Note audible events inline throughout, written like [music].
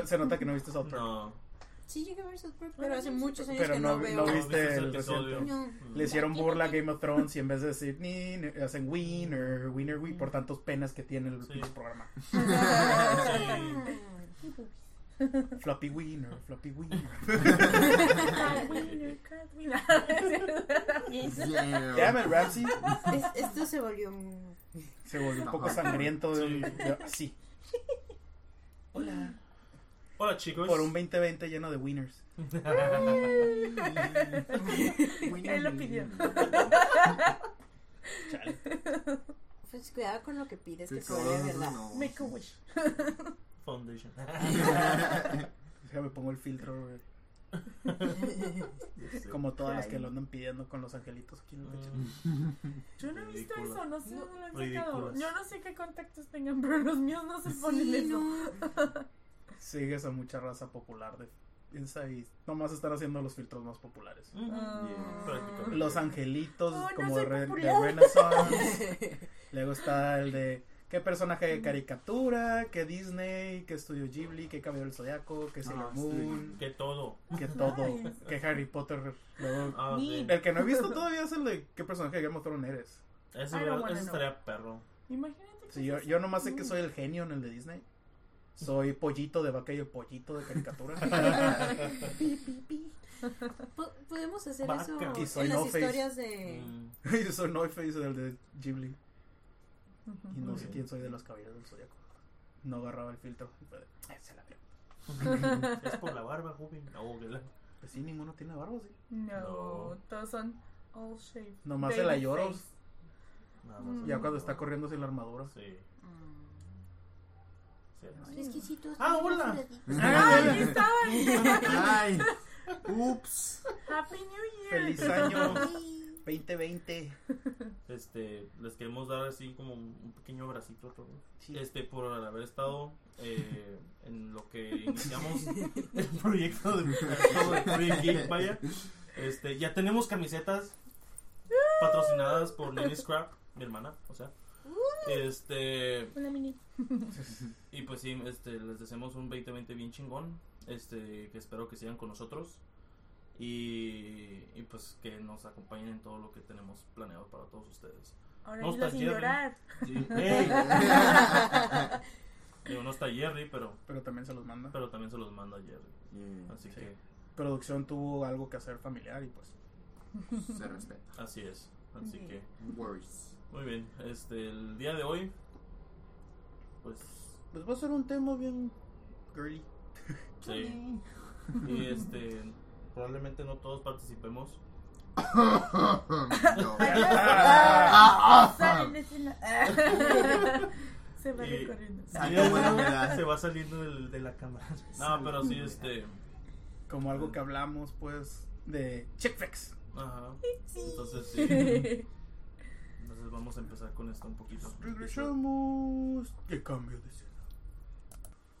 No, se nota que no viste South Park. No. Sí, llegué a ver South Park, pero hace muchos años Pero que no, no, no veo. viste ese el episodio. reciente. No. Mm. Le hicieron burla a Game of Thrones y en vez de decir ni, hacen Winner, Winner, Win, por tantos penas que tiene el Sí. programa. [laughs] Sí. Floppy Winner, Floppy Winner. [laughs] Yeah. Damn it, Ramsey. Es- esto se volvió un- Se volvió un poco sangriento. de- Sí. de- así. Hola. Hola chicos. Por un 2020 lleno de winners. [laughs] Él lo pidió. Chale. Pues cuidado con lo que pides, que se vuelve no, verdad. no. Make a wish. Foundation. [laughs] Déjame pongo el filtro, güey. [laughs] Como todas las que lo andan pidiendo con los angelitos aquí en el pecho. Yo no he visto Ridícula. eso, no sé dónde lo han sacado. Ridículas. Yo no sé qué contactos tengan, pero los míos no se ponen Sí, eso. no. Sigues a mucha raza popular de piensa y nomás están haciendo los filtros más populares. Ah. Los angelitos Oh, como de, Re- de popular. Renaissance. [laughs] Luego está el de qué personaje de caricatura, qué Disney, qué Estudio Ghibli, qué Caballero del Zodiaco, qué Sailor Ah, Moon, Que todo. qué todo, Nice. [laughs] qué Harry Potter. Luego, Ah, sí. el que no he visto todavía es el de qué personaje de Game of Thrones eres. Wanna estaría perro. Imagínate que Sí, yo, yo nomás sé que soy el genio en el de Disney. Soy pollito de vaca y el pollito de caricatura. [laughs] Po- Podemos hacer Vaca. eso Y soy en las No Face. historias de... Mm. [laughs] yo soy No Face del de Ghibli. Y no Muy sé bien. quién soy de los caballeros del zodiaco. No agarraba el filtro. y fue de, "Eh, se la veo". [laughs] es por la barba, joven. No, que la- Pues sí, ninguno tiene barba, sí. No, No. todos son all shaved. Nomás Baby el Ayoros, face. Nada más. ya cuando está corriendo sin la armadura. Sí. Mm, sí. Exquisitos. Ah, hola. ¡Ah, aquí estaban! Ay. Ups. ¡Happy New Year! Feliz año Ay, 2020. Este, les queremos dar así como un pequeño bracito a todos. Sí. Este, por haber estado eh, en lo que [laughs] iniciamos el proyecto de, Project Geek, vaya. Este, ya tenemos camisetas patrocinadas por Nini Scrap, mi hermana, o sea. Este, Hola, Mini. y pues sí, este, les deseamos un 2020 bien chingón. Este, que espero que sigan con nosotros. Y, y pues que nos acompañen en todo lo que tenemos planeado para todos ustedes. Ahora No está sin Jerry. llorar. Sí. [laughs] ¡Ey! [laughs] Digo, no está Jerry, pero, Pero también se los manda. pero también se los manda Jerry. Yeah, Así Sí. que, Producción tuvo algo que hacer familiar y pues. Se respeta. así es. Así Sí. que, No worries. Muy bien. Este, el día de hoy, pues, Pues va a ser un tema bien girly. sí. Y este, probablemente no todos participemos. [laughs] [laughs] Se va Y- recorriendo. Sí, [laughs] se va saliendo del- de la cámara. No, pero sí, este. Como algo que hablamos pues de chick flicks. Ajá. Entonces, sí. Vamos a empezar con esto un poquito. Regresamos. De cambio de escena.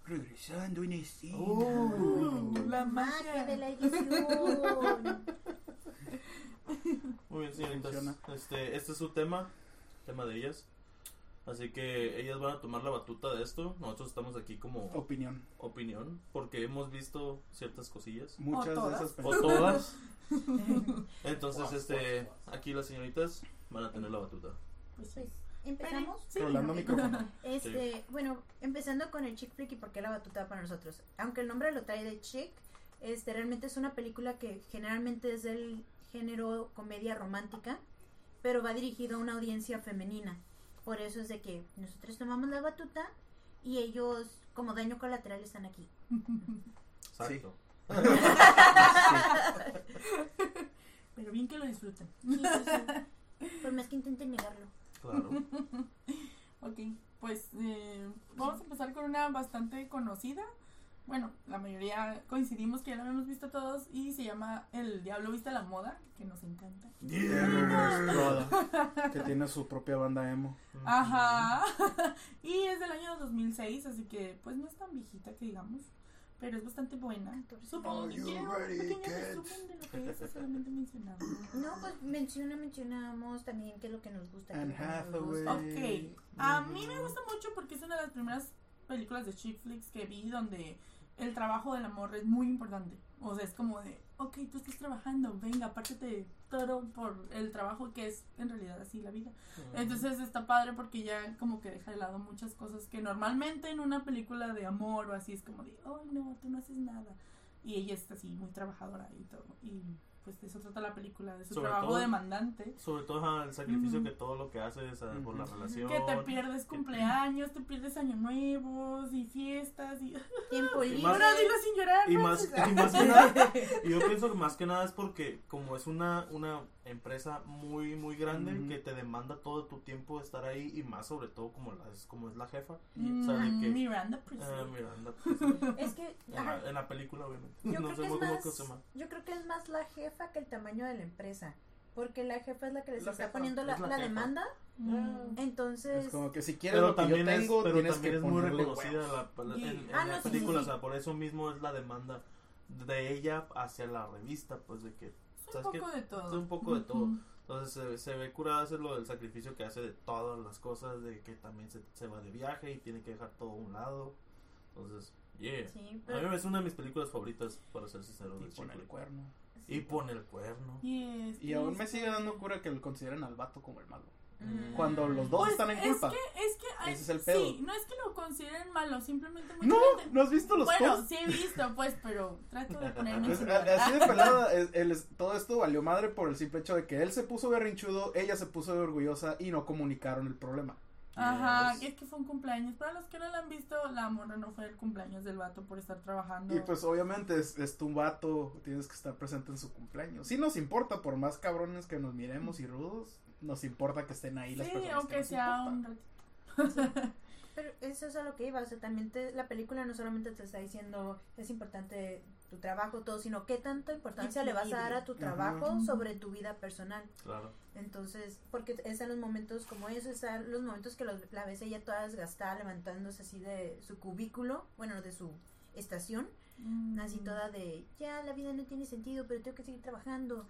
Regresando en escena. Oh. La Magia de la edición. Muy bien, señoritas. Este, este es su tema, tema de ellas. Así que ellas van a tomar la batuta de esto. Nosotros estamos aquí como Opinión. opinión, porque hemos visto ciertas cosillas. Muchas de esas O películas. todas. Entonces, este, aquí las señoritas van a tener la batuta. Pues sí. ¿Empezamos? Sí. Rolando micrófono. [laughs] Este, bueno, empezando con el Chick Flick y por qué la batuta para nosotros. Aunque el nombre lo trae de Chick, este realmente es una película que generalmente es del género comedia romántica, pero va dirigido a una audiencia femenina. Por eso es de que nosotros tomamos la batuta y ellos como daño colateral están aquí. Exacto. [laughs] [laughs] Pero bien que lo disfruten. Sí. Por más que intenten negarlo. Claro. [laughs] Ok, pues eh, vamos a empezar con una bastante conocida. Bueno, la mayoría coincidimos que ya la habíamos visto todos y se llama El Diablo Viste a la Moda, que nos encanta. [laughs] Que tiene su propia banda emo. Ajá. [laughs] y es del año 2006, así que pues no es tan viejita que digamos, pero es bastante buena. Supongo que un pequeño resumen de lo que es, solamente mencionamos. No, pues menciona, mencionamos también qué es lo que nos gusta. Anne Hathaway. gusta. Ok, a mí me gusta mucho porque es una de las primeras películas de chick flicks que vi donde el trabajo del amor es muy importante. O sea, es como de, ok, tú estás trabajando, venga, apártate de todo por el trabajo que es en realidad así la vida. Entonces está padre porque ya como que deja de lado muchas cosas que normalmente en una película de amor o así es como de, oh no, tú no haces nada. Y ella está así muy trabajadora y todo. Y pues de eso trata la película, de su Sobre trabajo todo- demandante. Sobre todo el sacrificio Ujú. que todo lo que haces ah, por la relación. Que te pierdes cumpleaños, te pierdes años nuevos y fiestas y... [laughs] Tiempo Y libre. más- Ahora dilo sin llorar. Y más, y más que nada, [laughs] y yo pienso que más que nada es porque como es una, una empresa muy, muy grande Ujú. que te demanda todo tu tiempo estar ahí y más sobre todo como, la, es, como es la jefa. Mm, o sea, de que- Miranda Ah, Priestly. mira, anda, pues, Es que, en, la, en la película obviamente. yo, no creo sé que es más, que se llama. yo creo que es más la jefa que el tamaño de la empresa. Porque la jefa es la que les La está jefa, poniendo la, es la la jefa. demanda. Mm. Entonces, Es como que si quieres Pero lo que yo también, es, tengo, pero tienes también que es muy reconocida la, en, en Ah, la no, sí, película, sí, o sea, por eso mismo es la demanda de ella hacia la revista, pues de que Es un poco de todo. Es un poco de todo. Entonces se, se ve curada hacer lo del sacrificio que hace de todas las cosas, de que también se, se va de viaje y tiene que dejar todo a un lado. Entonces, yeah. sí, A mí pero, es una de mis películas favoritas, para ser sincero. Y el cuerno. Y pone el cuerno. Y, es Y aún me sigue dando cura que lo consideren al vato como el malo. Mm. Cuando los dos Pues, están en es culpa. que, es que, ay, Ese es el pedo. Sí, no es que lo consideren malo, simplemente No, gente- ¿no has visto los Bueno, posts? sí he visto, pues, pero trato de ponerme Pues, [laughs] así de pelada, es- es- todo esto valió madre por el simple hecho de que él se puso berrinchudo, ella se puso orgullosa y no comunicaron el problema. Ajá, Yes. es que fue un cumpleaños. Para los que no lo han visto, la morra no fue el cumpleaños del vato por estar trabajando. Y pues obviamente es, es tu vato, tienes que estar presente en su cumpleaños. Sí nos importa, por más cabrones que nos miremos y rudos, nos importa que estén ahí las sí, personas. que aunque nos sea un ratito. [laughs] pero eso es a lo que iba. O sea, también te- la película no solamente te está diciendo es importante tu trabajo, todo, sino qué tanta importancia le vas a dar a tu trabajo sobre tu vida personal. Claro. Entonces, porque es en los momentos como eso, están los momentos que los- la ves ella toda desgastada, levantándose así de su cubículo, bueno, de su estación, Mm. así toda de, ya la vida no tiene sentido, pero tengo que seguir trabajando.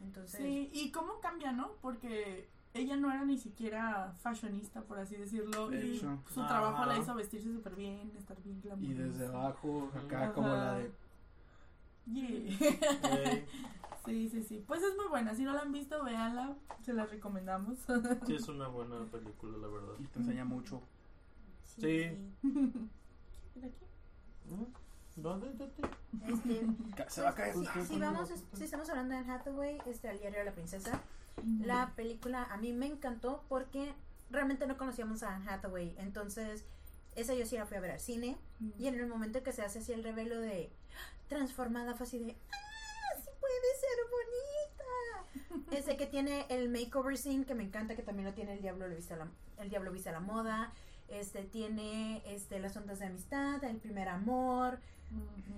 Entonces, Sí, y cómo cambia, ¿no? Porque ella no era ni siquiera fashionista, por así decirlo. De y su trabajo la hizo vestirse súper bien, estar bien Y glamurosa. desde abajo, acá Ajá. como la de... Yeah. [laughs] Sí, sí, sí. Pues es muy buena. Si no la han visto, véanla. Se la recomendamos. [laughs] sí, es una buena película, la verdad. Y te enseña mucho. Sí. ¿Mm? [laughs] ¿Dónde? ¿Dónde? este, Se va a caer. si, si vamos, si estamos hablando de Hathaway, este, al diario de la princesa, La película a mí me encantó porque realmente no conocíamos a Anne Hathaway. Entonces, esa yo sí la fui a ver al cine. Y en el momento que se hace así el revelo de transformada, fue así de ¡Ah! ¡Sí puede ser bonita! Ese que tiene el makeover scene que me encanta, que también lo tiene el Diablo lo viste a la, el Diablo viste a la moda. Este tiene este las ondas de amistad, el primer amor,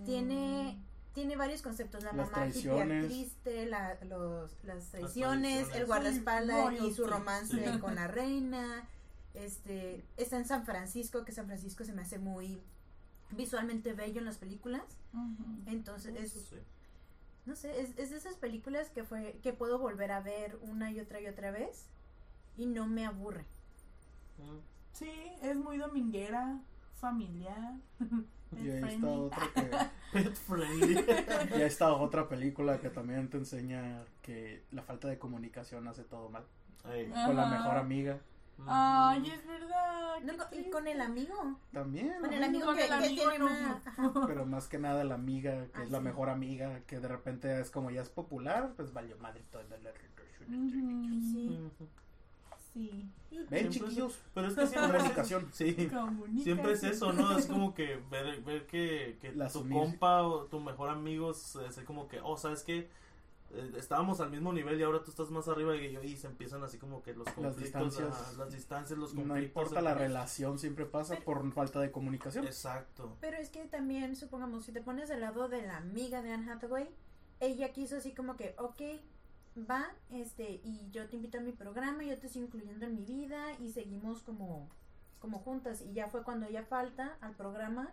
tiene tiene varios conceptos, la Las mamá triste, la, los, las traiciones, traiciones. el guardaespaldas Sí, y su romance Sí. con la reina. Este, está en San Francisco, que San Francisco se me hace muy visualmente bello en las películas. Entonces, es, sí. no sé, es, es de esas películas que fue que puedo volver a ver una y otra y otra vez y no me aburre. Mm. Sí, es muy dominguera, familiar. [laughs] Y ahí está otra [laughs] que... [laughs] Y ahí está otra película que también te enseña que la falta de comunicación hace todo mal. Con la mejor amiga. Ay, es verdad. No, y con el amigo, También. con el ¿no? amigo Con que, el que amigo tiene una- ajá. [laughs] Pero más que nada la amiga, que Ah, es la sí. mejor amiga, que de repente es como ya es popular, pues valió madre la Ujú. Sí. Sí. Ven Siempre chiquillos, es- Pero es que siempre es- comunicación. Sí. Siempre es eso, ¿no? Es como que ver, ver que, que La tu compa o tu mejor amigo es es como que, oh, ¿sabes qué? Eh, estábamos al mismo nivel y ahora tú estás más arriba yo y se empiezan así como que los conflictos, distancias. ajá, las distancias, los No conflictos. importa de la relación, siempre pasa por falta de comunicación. Exacto. Pero es que también, supongamos, si te pones del lado de la amiga de Anne Hathaway, ella quiso así como que, ok, va, este, y yo te invito a mi programa, yo te sigo incluyendo en mi vida y seguimos como, como juntas. Y ya fue cuando ella falta al programa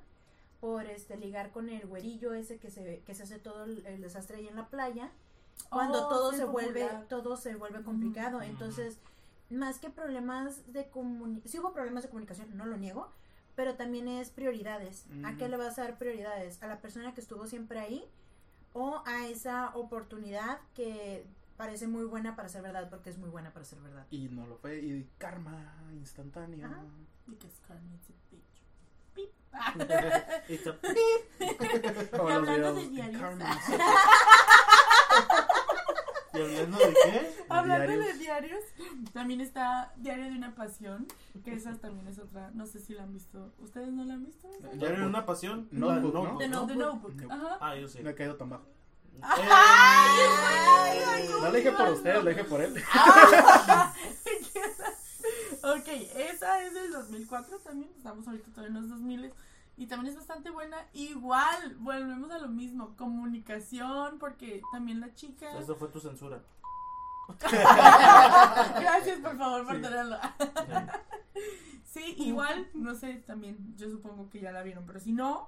por este ligar con el güerillo ese que se, que se hace todo el, el desastre ahí en la playa. Cuando Oh, todo se popular. vuelve, todo se vuelve complicado. Ujú. Entonces, más que problemas de comunicación, sí hubo problemas de comunicación, no lo niego, pero también es prioridades. ¿A qué Mm. le vas a dar prioridades? ¿A la persona que estuvo siempre ahí o a esa oportunidad que parece muy buena para ser verdad porque es muy buena para ser verdad? Y no lo fue. Y karma instantáneo. Ajá. Y [laughs] [laughs] [laughs] hablando de diarios. ¿Y hablando de qué? [laughs] Hablando Diarios. de diarios, también está Diario de una Pasión, que esa también es otra, no sé si la han visto. ¿Ustedes no la han visto? ¿Ya era una pasión? ¿no? The, no- The Notebook. Notebook. Ajá. Ah, yo sí. No he caído tan bajo. ¡Ay! No lo dije por ustedes, lo dije por él. [laughs] ok, esa es del 2004 también, estamos ahorita todavía en los 2000 y también es bastante buena. Igual, volvemos a lo mismo, comunicación, porque también la chica... Eso fue tu censura. [laughs] Gracias por favor por Sí. tenerlo. [laughs] Sí, igual, no sé, también yo supongo que ya la vieron, pero si no,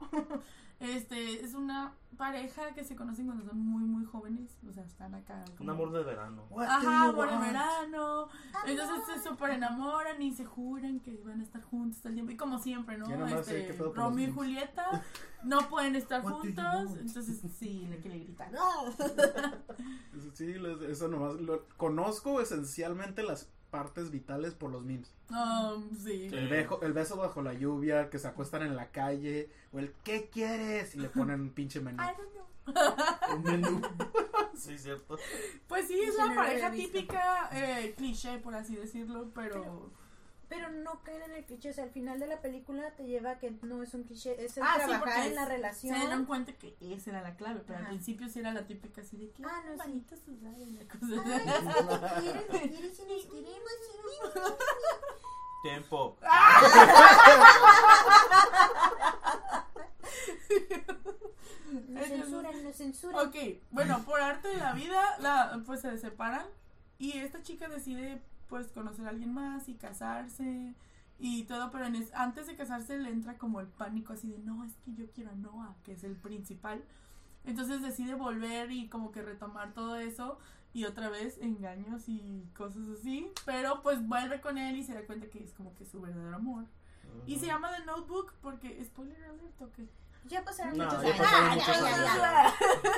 este es una pareja que se conocen cuando son muy muy jóvenes, o sea, están acá. Un amor de verano. What Ajá, el want? verano. Entonces se super enamoran y se juran que van a estar juntos todo el tiempo. Y como siempre, ¿no? Este, Romeo y. Julieta no pueden estar juntos. Entonces sí, le que le gritan. [laughs] Sí, eso nomás. Lo, conozco esencialmente las partes vitales por los memes. Um, sí. Sí. El, bejo- el beso bajo la lluvia, que se acuestan en la calle, o el ¿qué quieres? Y le ponen un pinche menú. I don't know. Un menú. [laughs] sí, cierto. Pues sí, es la pareja típica, eh, cliché, por así decirlo, pero... Pero no caen en el cliché, o sea, al final de la película te lleva a que no es un cliché, es el Ah, sí, trabajar porque en la se relación. dieron cuenta que esa era la clave, pero al principio sí era la típica así de que Ah, no, sí. manita sudada y la cosa. Ay, ¿quieres, quieres y nos queremos? Tiempo. Nos censuran, nos censuran. Ok, bueno, por arte de la vida, la, pues se separan y esta chica decide pues conocer a alguien más y casarse y todo, pero en es- antes de casarse le entra como el pánico así de no, es que yo quiero a Noah, que es el principal. Entonces decide volver y como que retomar todo eso y otra vez engaños y cosas así, pero pues vuelve con él y se da cuenta que es como que su verdadero amor. Y se llama The Notebook porque, spoiler alert, ¿o qué? Ya pasaron No, muchos ya años. pasaron Ah, muchos años.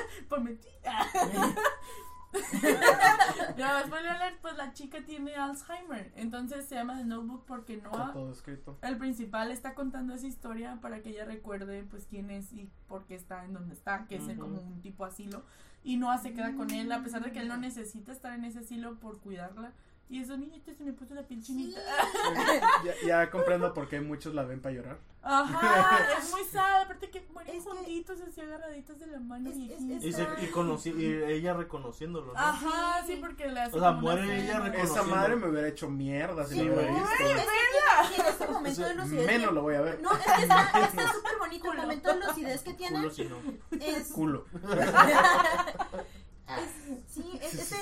[laughs] Por. [laughs] [laughs] no, spoiler alert, pues la chica tiene Alzheimer. Entonces se llama The Notebook porque todo escrito. el principal, está contando esa historia para que ella recuerde pues quién es y por qué está en donde está, que es como un tipo asilo. Y Noah se queda con él a pesar de que él no necesita estar en ese asilo por cuidarla. Y eso, niñita, se me puso la piel chinita. [laughs] [laughs] ya, ya comprendo por qué muchos la ven para llorar. Ajá, es muy sad. Aparte que mueren Es que- juntitos así agarraditos de la mano. Es- es- viejitos. Y, se, y, conocí, y ella reconociéndolo, ¿no? Ajá, sí, porque hace O sea, muere ella cena. reconociendo. Esa madre me hubiera hecho mierda si Sí, lo hubiera visto. Es que tiene este momento de lucidez. Menos lo voy a ver. No, es que está [laughs] está súper bonito el momento de lucidez que tiene. Culo si no. Es, Culo. es- sí, es, ese,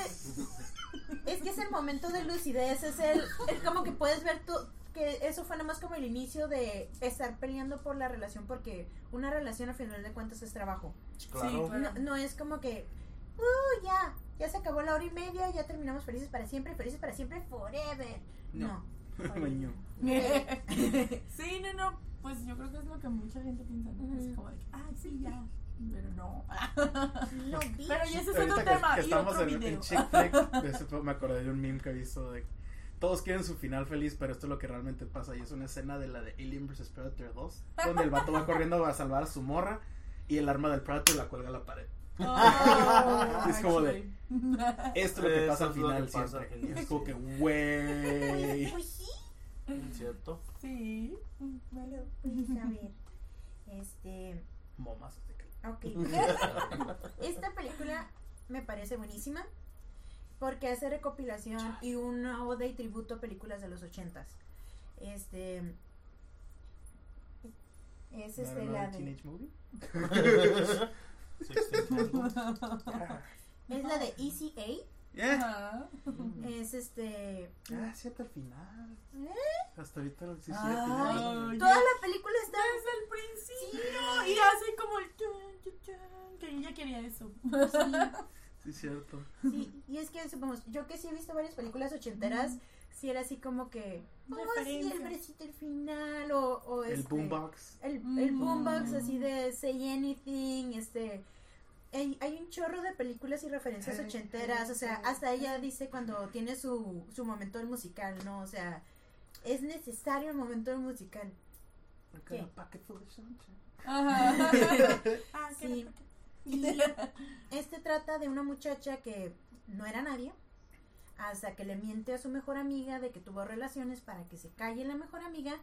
es que es el momento de lucidez, es el, el como que puedes ver tú, que eso fue nomás como el inicio de estar peleando por la relación, porque una relación al final de cuentas es trabajo. Claro. claro. No, no es como que, uh, ya, ya se acabó la hora y media, ya terminamos felices para siempre, felices para siempre, forever. No. Maño. [laughs] [laughs] sí, no, no, pues yo creo que es lo que mucha gente piensa, ¿no? Es como de que, ay, sí, ya, pero no. [laughs] No. Pero ya ese es otro que, tema que y estamos otro en, video. en Chick Flick, [laughs] de ese fue- me acordé de un meme que he visto de todos quieren su final feliz, pero esto es lo que realmente pasa y es una escena de la de Alien vs Predator 2, donde el vato va [laughs] corriendo a salvar a su morra y el arma del Predator la cuelga a la pared. Oh, Es como de-. Esto es lo que pasa al final que pasa siempre. final. Es como que, güey. sí. ¿Cierto? Sí, vale. Pues, a ver, este... Momas. Ok. [laughs] Esta película me parece buenísima porque hace recopilación y una oda y tributo a películas de los ochentas. Este es este la de Teenage Movie? [laughs] [laughs] Es la de Easy A. yeah. Ajá. Es este Ah, cierto, al final. ¿Eh? Hasta ahorita lo Ay. final. toda la película está Desde el principio. Y hace como el que ella quería eso. Sí, cierto. sí, y es que supongamos, yo que sí he visto varias películas ochenteras, sí era así como que oh, sí, el besito al final o, o El este, boombox. El, el Mm. boombox así de Say Anything, este... Hay, hay un chorro de películas y referencias ochenteras, o sea, hasta ella dice cuando tiene su, su momento del musical, ¿no? O sea, es necesario el momento del musical. ¿Qué? Ajá. [laughs] ah, Sí. Y este trata de una muchacha que no era nadie, hasta que le miente a su mejor amiga de que tuvo relaciones para que se calle la mejor amiga.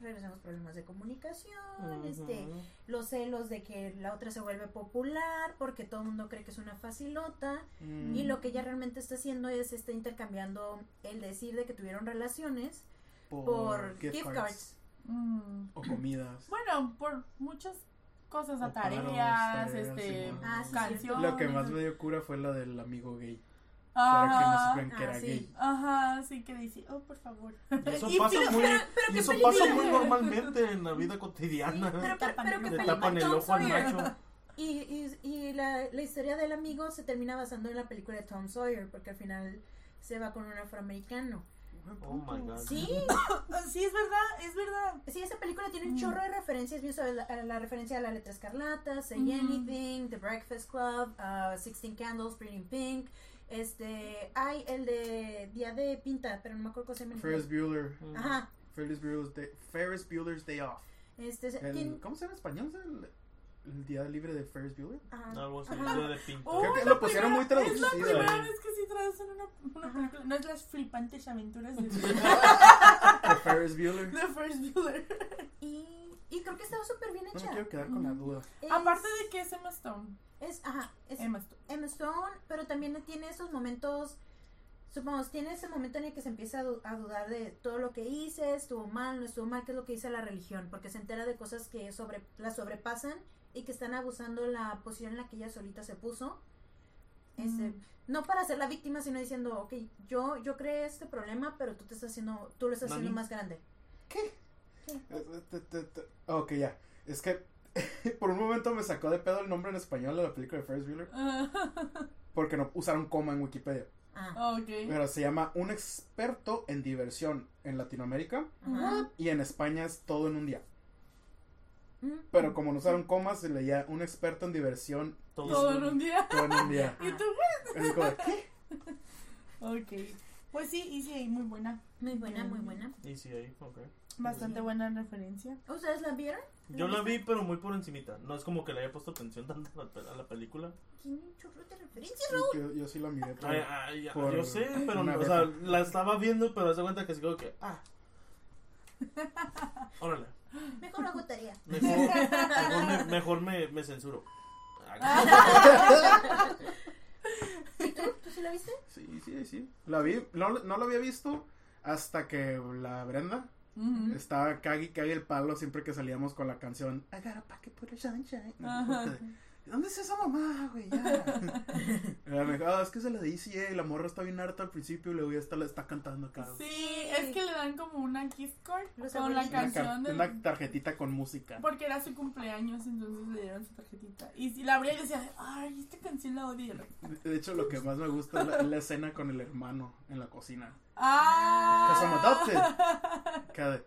Regresamos problemas de comunicación, este, los celos de que la otra se vuelve popular porque todo el mundo cree que es una facilota Mm. y lo que ella realmente está haciendo es está intercambiando el decir de que tuvieron relaciones por gift, cards. Mm. O comidas. Bueno, por muchas cosas, tareas, tareas, este, sí, Ah, sí, canciones. Lo que más me dio cura fue la del amigo gay. Ajá. Para que no supieran que Ah, era sí. gay. Ajá, sí que dice, oh, por favor. Y eso [laughs] Y pasa pero- muy, pero y qué eso pasa muy normalmente en la vida cotidiana. Pero, pero, pero ojo. Le tapan el ojo al macho. Y, y, y la, la historia del amigo se termina basando en la película de Tom Sawyer, porque al final se va con un afroamericano. Oh my god. Sí, [laughs] Sí, es verdad, es verdad. sí, esa película tiene un Mm. chorro de referencias, bien sabes, la, la referencia a la letra escarlata, Say Ujú. Anything, The Breakfast Club, uh, Sixteen Candles, Pretty in Pink, este, hay el de Día de Pinta, pero no me acuerdo cómo se llama. Ferris. Bueller. Ujú. Ajá, Ferris Bueller's Day, Ferris Bueller's Day Off. este, El- tiene- ¿Cómo se llama en español? El, el día libre de Ferris Bueller. ajá. Algo así, Ajá. día de pinto. Oh, Creo que es lo pusieron muy primera- Es la traducido, primera vez que sí traducen una, una película. No es las flipantes aventuras de, [laughs] De Ferris Bueller. de First Bueller. [laughs] Y, y creo que estaba súper bien No me hecha. quiero quedar con la duda. Es- Aparte de que es Emma Stone. Es, ajá, es Emma Stone. Emma Stone, pero también tiene esos momentos, supongamos, tiene ese momento en el que se empieza a, du- a dudar de todo lo que hice, estuvo mal, no estuvo mal, qué es lo que dice la religión, porque se entera de cosas que sobre la sobrepasan y que están abusando la posición en la que ella solita se puso. Este, Mm. No para ser la víctima, sino diciendo, ok, yo, yo creé este problema, pero tú te estás haciendo, tú lo estás haciendo más grande. Eh, eh, te- te- te- Ok, ya. Es que [laughs] por un momento me sacó de pedo el nombre en español de la película de Ferris Bueller [laughs] porque no usaron coma en Wikipedia. Ah, ok. Pero se llama Un experto en diversión en Latinoamérica y en España es todo en un día. Mm. Pero como no usaron comas, se leía Un experto en diversión Todo, Todo en un día. todo en un día. [laughs] ¿Y tú? ¿qué? Ok. Pues sí, y sí, muy buena. Muy buena, muy buena. Y sí, ahí, ok. Bastante Sí. buena referencia. ¿Ustedes la vieron? Yo la vi, pero muy por encimita. No es como que le haya puesto atención tanto a la, a la película. Tiene un chorro de referencias. Yo, yo sí la miré. Ay, ay, por yo sé, pero o sea, la estaba viendo, pero se cuenta que así como que, ah. [laughs] Órale. Mejor hago tarea. Mejor, mejor, me, mejor me, me censuro. [laughs] ¿Y tú? ¿Tú sí la viste? Sí, sí, sí. La vi, no, no la había visto hasta que la Brenda Ujú. estaba cague y cague el palo siempre que salíamos con la canción I got a pocket full of sunshine. Ajá. ¿Dónde es esa mamá, güey? Ya. [laughs] Ella me dijo, "Ah, es que se la dice, eh, y la morra está bien harta al principio y luego ya está, la está cantando acá. Sí, es que le dan como una kiss card Los con la abuelitos. Una, car- canción del... una tarjetita con música. Porque era su cumpleaños, entonces le dieron su tarjetita. Y si la abría y decía, ay, esta canción la odio. De hecho, lo que más me gusta es la, es la escena con el hermano en la cocina. ¡Ah! Cause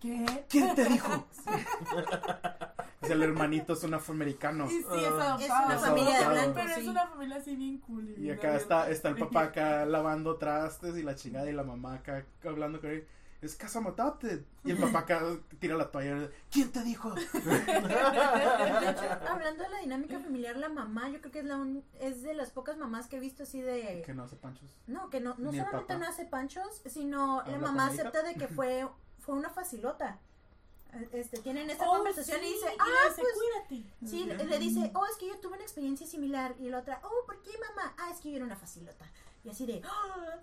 ¿Qué? ¿Quién te dijo? [laughs] es el hermanito, es un afroamericano. Y sí, es Ah. adoptado. Es una familia de Pero blancos, es sí. una familia así bien cool. Y acá está, está el [laughs] papá acá lavando trastes y la chingada y la mamá acá hablando con él. Es casa adopted. Y el papá acá tira la toalla. ¿Quién te dijo? [laughs] De hecho, hablando de la dinámica familiar, la mamá, yo creo que es la un- es de las pocas mamás que he visto así de que no hace panchos. no, que no, no Ni solamente no hace panchos, sino la mamá acepta de que fue fue una facilota. Este, tienen esta Oh, conversación sí, y dice, ah, dice, pues cuídate. Sí, le, le dice, oh, es que yo tuve una experiencia similar. Y la otra, oh, ¿por qué, mamá? Ah, es que yo era una facilota. Y así de, "Ah,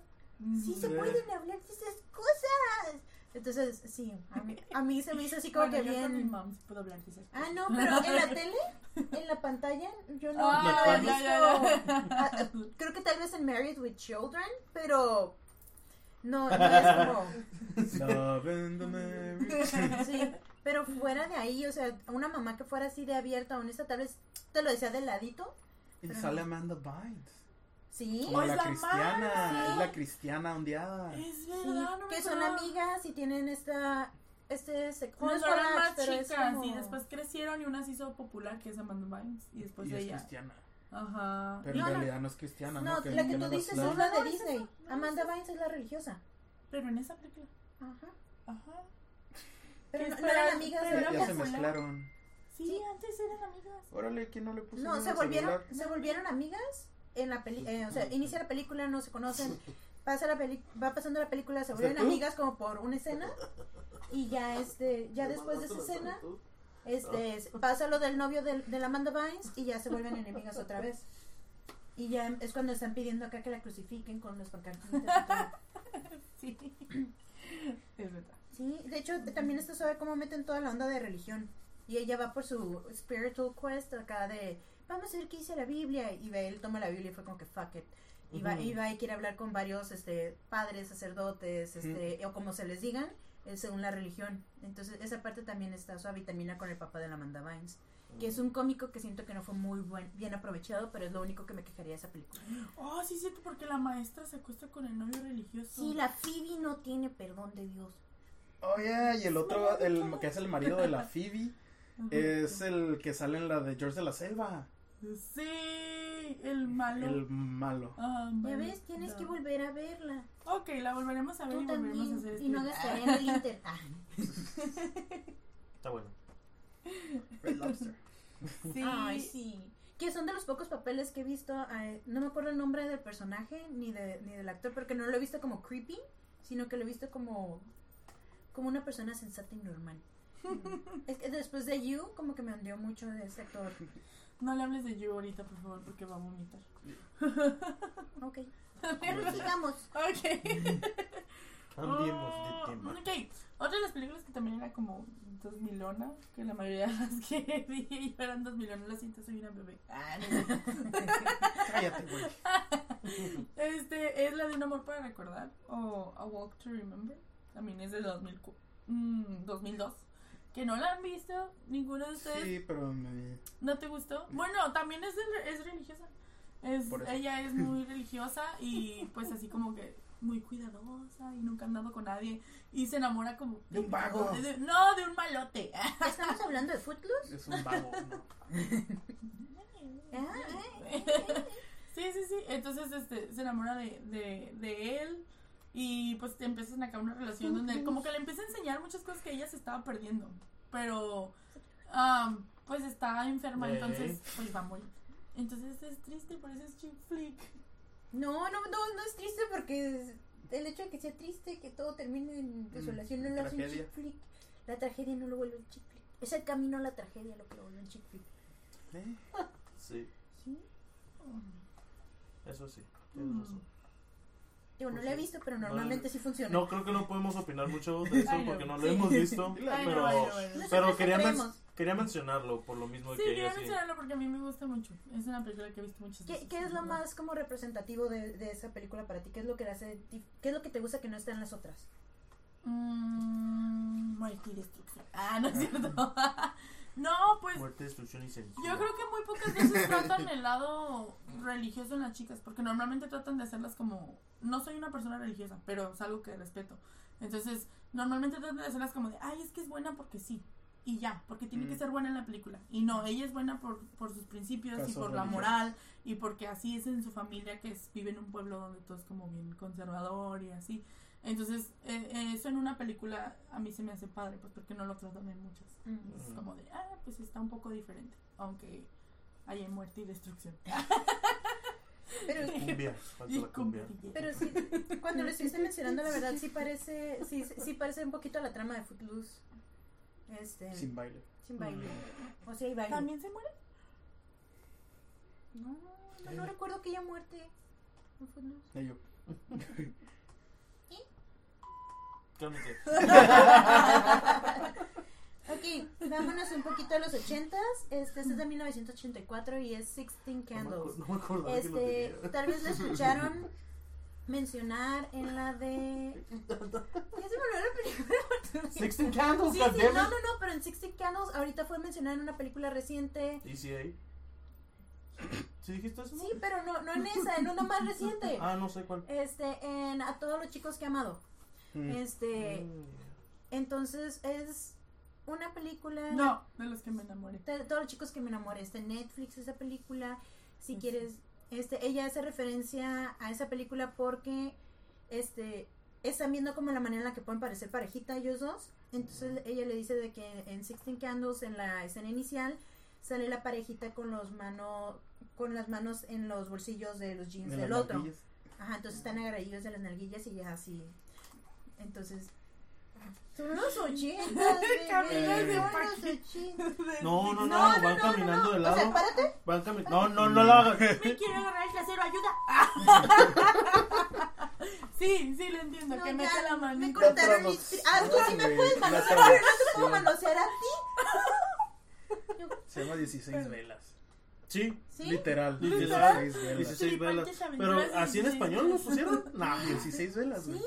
sí se pueden hablar de esas cosas. Entonces, sí, a mí, a mí se me hizo así como Bueno, que yo con mi bien. mom sí puedo hablar de esas Ah, cosas. no, pero en la [laughs] tele, en la pantalla, yo no, Ah, no ya. Ah, ah, creo que tal vez en Married with Children, pero no, no es como. Love in the marriage. Sí, pero fuera de ahí, o sea, una mamá que fuera así de abierta, honesta, tal vez te lo decía del ladito. Y sale Amanda Bynes. Sí. Como es la la cristiana. madre. Es la cristiana ondeada. Es Sí, verdad, no me que son amigas y tienen esta este se, no es collage, más pero es chicas como- y después crecieron y una se hizo popular que es Amanda Bynes y después y de es ella. cristiana. Ajá. Pero No, en realidad no es cristiana, ¿no? No, Que- la que tú dices es la de Disney. Amanda es Bynes es la religiosa. Pero en esa película. Ajá. Ajá. Pero ¿Qué no, eran amigas Pero de era Ya se mezclaron. Sí, Sí. antes eran amigas. Órale, ¿quién no le puso No, se volvieron, celular? se volvieron amigas en la peli eh, o sea, inicia la película, no se conocen, pasa la peli va pasando la película, se vuelven amigas como por una escena y ya este, ya después de esa escena, este, pasa lo del novio del- de, la Amanda Bynes y ya se vuelven enemigas otra [laughs] vez. Y ya es cuando están pidiendo acá que la crucifiquen con los todo. [laughs] Sí. [coughs] es verdad. Sí, de hecho también está suave cómo meten toda la onda de religión. Y ella va por su spiritual quest acá de, vamos a ver qué dice la Biblia. Y ve, él toma la Biblia y fue como que fuck it. Y va, y va y quiere hablar con varios este, padres, sacerdotes, este, o como se les digan, según la religión. Entonces esa parte también está suave y termina con el papá de la Amanda Bynes. Que es un cómico que siento que no fue muy buen, bien aprovechado, pero es lo único que me quejaría de esa película. Oh, sí, cierto, porque la maestra se acuesta con el novio religioso. Sí, la Phoebe no tiene perdón de Dios. Oh, yeah, y el otro, el que es el marido de la Phoebe, [laughs] es el que sale en la de George de la Selva. Sí, el malo. El malo. Ah, Ya vale. ves, tienes que volver a verla. Ok, la volveremos a ver Tú y volveremos a también. hacer Y no este- gastaré en el [laughs] Inter. Ah, Está bueno. Red Lobster. Sí. Ay, sí. Que son de los pocos papeles que he visto. eh, no me acuerdo el nombre del personaje ni, de, ni del actor, porque no lo he visto como creepy, sino que lo he visto como, como una persona sensata y normal. [laughs] es que después de You, como que me hundió mucho de ese actor. No le hables de You ahorita, por favor, porque va a vomitar. [laughs] Ok. [laughs] Pero sigamos. Ok. [laughs] Cambiemos Oh, de tema. Ok, otra de las películas que también era como 2000 que la mayoría de las que vi yo eran 2000 lo siento, soy una bebé. Ah, no. Cállate, güey. Este es la de Un amor para recordar o A Walk to Remember. También es de 2000, cu- mm, 2002. Que no la han visto, ninguno de ustedes. Sí, pero me... ¿No te gustó? Bueno, también es, de- es religiosa. Es, ella es muy [laughs] religiosa y pues así como que muy cuidadosa y nunca ha andado con nadie y se enamora como... De un vago. de- no, de un malote. [laughs] ¿Estamos hablando de Footloose? Es un vago, ¿no? [laughs] Ah. Sí, sí, sí. Entonces este, se enamora de, de, de él y pues te empiezan acá una relación donde como que le empieza a enseñar muchas cosas que ella se estaba perdiendo. Pero am, pues está enferma, entonces pues va a morir. Entonces es triste, por eso es chick flick. No, no, no, no es triste porque es- el hecho de que sea triste, que todo termine en desolación, no lo hace un chick flick. La tragedia no lo vuelve un chick flick. Es el camino a la tragedia lo que lo vuelve un chick flick. ¿Eh? Sí, ¿Sí? eso sí. Tienes Mm. razón. Digo, no Pues lo he visto, pero No, normalmente sí funciona. No, creo que no podemos opinar mucho de eso Ay, no. porque no lo Sí. hemos visto. [laughs] Ay, pero no, no, no. Quería, men- quería mencionarlo por lo mismo Sí, que quería mencionarlo porque a mí me gusta mucho. Es una película que he visto muchas veces. ¿Qué, qué es lo más como representativo de, de esa película para ti? ¿Qué es lo que hace ¿Qué es lo que te gusta que no está en las otras? Mmm, muerte y destrucción. Ah, no es cierto. [laughs] no, pues Muerte, destrucción y censura. yo creo que muy pocas veces tratan el lado religioso en las chicas, porque normalmente tratan de hacerlas como, no soy una persona religiosa, pero es algo que respeto. Entonces, normalmente tratan de hacerlas como de, ay, es que es buena porque sí. Y ya, porque tiene que Mm. ser buena en la película. Y no, ella es buena por, por sus principios y por la moral y porque así es en su familia que es- vive en un pueblo donde todo es como bien conservador y así. Entonces, eh, eh, eso en una película a mí se me hace padre, pues porque no lo tratan en muchas. Es Ujú. como de, ah, pues está un poco diferente, aunque haya muerte y destrucción. [laughs] Pero, Cumbia, [laughs] falta Y la cumbia. pero sí, cuando lo estuviste mencionando, la verdad sí parece, sí, sí parece un poquito a la trama de Footloose. Este, Sin baile. sin baile. O sea, hay baile. ¿También se muere? No, no, no recuerdo que haya muerte en Footloose. [laughs] Y yo, Cálmate. [laughs] Ok, vámonos un poquito a los ochentas. Este, este es de 1984 y es Sixteen No me, Candles. no me que lo Este, tal vez lo escucharon [laughs] mencionar en la de. Ya se me olvidó la película. Sixteen Candles, Sí, sí, no, no, no, pero en Sixteen Candles ahorita fue mencionada en una película reciente. ECA. ¿Sí dijiste eso? Sí, pero no, no en esa, en una más reciente. Ah, no sé cuál. Este, en A todos los chicos que he amado. mm, Este, Mm. Entonces es una película. No, de los que me enamoré. de todos los chicos que me enamoré. Está en Netflix esa película. Si quieres, este, ella hace referencia a esa película porque este están viendo como la manera en la que pueden parecer parejita ellos dos. Entonces ella le dice de que en Sixteen Candles, en la escena inicial, sale la parejita con los manos, con las manos en los bolsillos de los jeans de del otro. nalguillas. Ajá, entonces están agarradillos de las nalguillas y ya así. Entonces. Son los ochentas, [laughs] Camila bebé, de. No, no, no, No, no, van no, caminando de O lado. sea, párate. Van cami- No, no, no lo hagas. Me quiero agarrar el trasero, ayuda. [laughs] Sí, sí, lo entiendo, No, que mete la Me manita. cortaron La mis. Ah, tú sí me puedes la manosear, no te puedo manosear a ti. [laughs] Se llama 16 velas. Sí, ¿Sí? Literal. Literal. 16 velas. 16 velas. Filipantes Pero así en 16 español lo pusieron. Nah, 16 velas, güey. ¿Sí?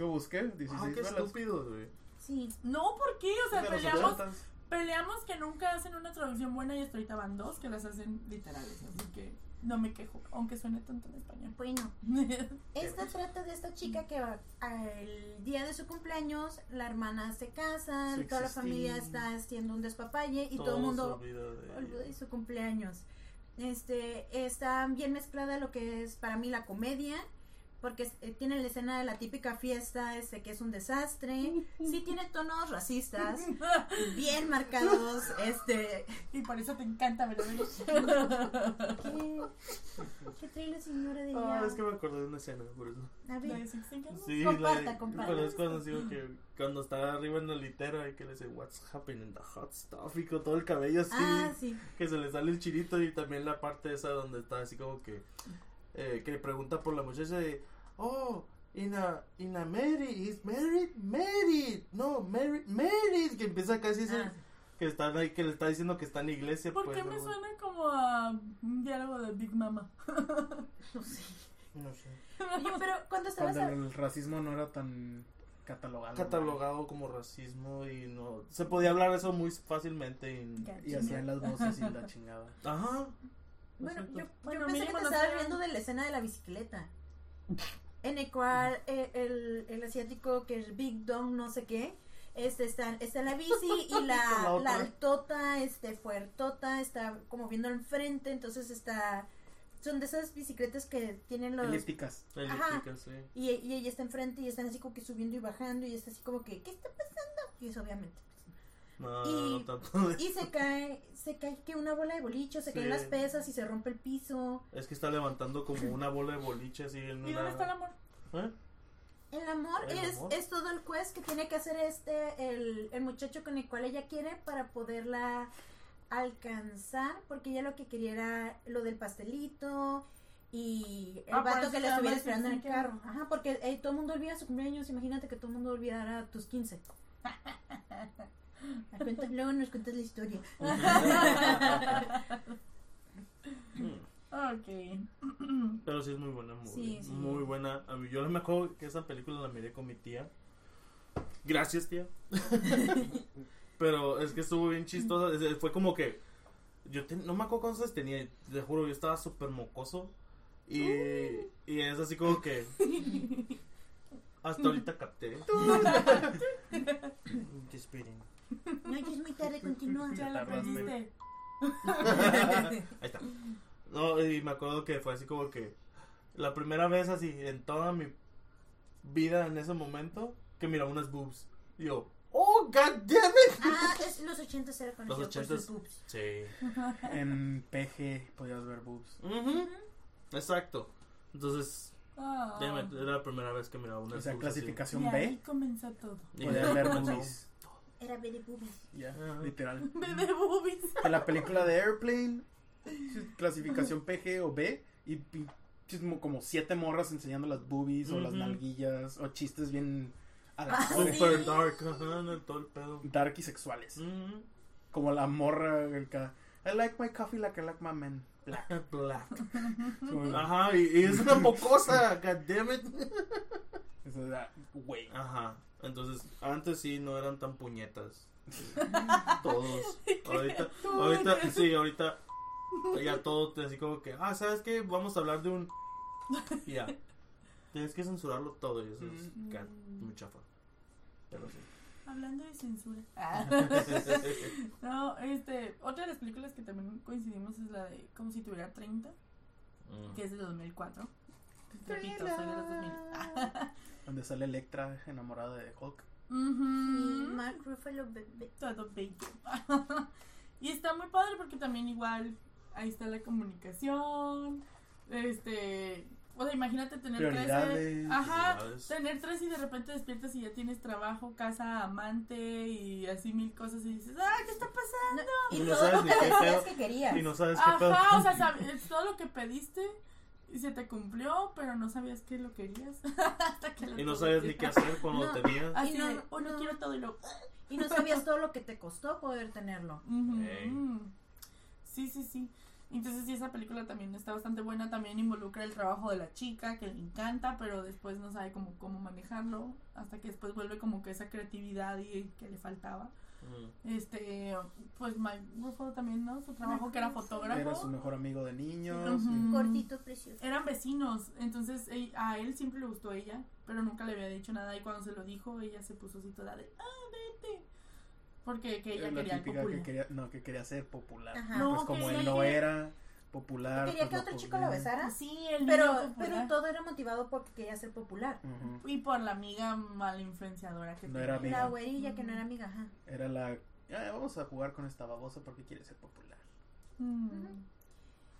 Yo busqué 16 Ah, qué estúpidos, güey. Sí. No, ¿por qué? O sea, peleamos, 80s. peleamos que nunca hacen una traducción buena y hasta ahorita van dos que las hacen literales. Así que no me quejo, aunque suene tanto en español. Bueno, [laughs] esta trata de esta chica que va el día de su cumpleaños, la hermana se casa, toda la familia está haciendo un despapalle y todo el mundo olvida de olvida ella. de su cumpleaños. Este, está bien mezclada lo que es para mí la comedia, porque eh, tiene la escena de la típica fiesta, este, que es un desastre. Sí [laughs] tiene tonos racistas, [laughs] bien marcados, este... y por eso te encanta, ¿verdad? [laughs] ¿Qué, qué trae la señora de Ah, allá? es que me acordé de una escena, por eso. A ¿La ver? Sí, Comparta, la de- comparta. Pero es cuando digo que cuando está arriba en el litero y que le dice What's happening in the hot stuff y con todo el cabello así ah, sí. que se le sale el chirito y también la parte esa donde está así como que eh, que le pregunta por la muchacha de oh in a in a married is married married no married married que empieza casi ese- Ah. que están ahí que le está diciendo que está en iglesia ¿Por pues, qué me suena como a un diálogo de Big Mama? [laughs] No sé. no sé pero cuando estabas Cuando el racismo no era tan catalogado. catalogado como racismo y no se podía hablar eso muy fácilmente y, Y hacían las voces y la chingada. [laughs] ajá Bueno, yo, Bueno, yo pensé que te estabas riendo de la escena de la bicicleta. [laughs] En el cual eh, el, el asiático que es Big Dong no sé qué, este está, está en la bici y [laughs] La la, altota, este fuertota, está como viendo enfrente, entonces está... Son de esas bicicletas que tienen los... Elípticas. elíptica, sí Y, y ella está enfrente y están así como que subiendo y bajando y está así como que, ¿qué está pasando? Y eso obviamente. No, Y- no se cae, se cae que una bola de bolicho, se Sí. caen las pesas y se rompe el piso. es que está levantando como una bola de boliche así en [laughs] ¿Y una dónde está el amor? ¿Eh? El amor, El es, amor. es todo el quest que tiene que hacer este, el, el muchacho con el cual ella quiere para poderla alcanzar, porque ella lo que quería era lo del pastelito y el Ah, vato que llama estuviera esperando en el carro. Ajá, porque eh, todo el mundo olvida su cumpleaños, imagínate que todo el mundo olvidara tus 15. [laughs] Cuentas- Luego nos cuentas la historia. Ok. pero sí es muy buena muy, Sí, sí. muy buena a mí yo me acuerdo que esa película la miré con mi tía gracias tía pero es que estuvo bien chistosa fue como que yo te- no me acuerdo cuántos años tenía te juro yo estaba súper mocoso y, y es así como que hasta ahorita capté Esperen. No, ya es muy tarde, continúa. Ya la tardaste. aprendiste. [laughs] Ahí está. No, y me acuerdo que fue así como que la primera vez así en toda mi vida en ese momento que miraba unas boobs. Y yo, oh, god damn it. Ah, es, los 80 era conocido Los por sus ochentas. boobs. Sí. [laughs] En PG podías ver boobs. Ujú. Exacto. Entonces, Ah. damn it, era la primera vez que miraba unas O sea, boobs así. clasificación Y ahí B. comenzó todo. Y Podías ver comenzó. Era Betty Boobies. Ya, Ajá. literal. [laughs] Bebé boobies. En la película de Airplane, clasificación PG o B, y como siete morras enseñando las boobies o las nalguillas, o chistes bien Ah, Super Sí. dark, ajá, todo el pedo. dark y sexuales. Como la morra acá, I like my coffee like I like my men. Black. [laughs] Black. [laughs] Ajá, y, y es una mocosa, god damn it. Eso era, güey. Ajá. Entonces, antes sí no eran tan puñetas. [laughs] Todos. [laughs] Ahorita, ahorita, sí, ahorita ya todo te así como que, ah, ¿sabes qué? Vamos a hablar de un. Ya. Tienes que censurarlo todo y eso es Mm. muy chafa. Pero sí. hablando de censura. [laughs] no, este, otra de las películas que también coincidimos es la de Como si tuviera 30, Mm. que es de 2004. Repito, soy de los 2000. [laughs] Donde sale Electra enamorada de Hulk. Ujú. Y Mark Ruffalo bebé. todo bello. [laughs] y está muy padre porque también igual ahí está la comunicación. Este, o sea, imagínate tener tres. Ajá, tener tres y de repente despiertas y ya tienes trabajo, casa, amante y así mil cosas y dices, ah, ¿qué está pasando? No, Y y no todo sabes lo ni que qué pedo. que querías. Y no sabes qué pedo. Ajá, o sea, sabes, todo lo que pediste y se te cumplió, pero no sabías que lo querías. [laughs] Hasta que lo Y no sabes ni qué hacer cuando No. lo tenías. Así Y no- de, oh, no no. quiero todo y lo... Y no sabías todo lo que te costó poder tenerlo. [laughs] Sí, sí, sí. Entonces sí, esa película también está bastante buena. También involucra el trabajo de la chica, que le encanta, pero después no sabe cómo, cómo manejarlo. Hasta que después vuelve como que esa creatividad y que le faltaba. Mm. Este, pues Mike Ruffalo también, ¿no? Su trabajo que era fotógrafo. Era su mejor amigo de niños. Cortito, precioso. Eran vecinos, entonces a él siempre le gustó ella, pero nunca le había dicho nada. Y cuando se lo dijo, ella se puso así toda de, ah, vete. Porque que ella quería el popular. que quería, no, que quería ser popular. Ajá. pues No, como que él no que- era popular. Quería pues que otro chico lo besara. Sí, el Pero, niño popular. pero todo era motivado porque quería ser popular. Y por la amiga mal influenciadora que No tenía. era amiga. La güerilla que no era amiga, ajá. Era la. "Ah, vamos a jugar con esta babosa porque quiere ser popular. Mm.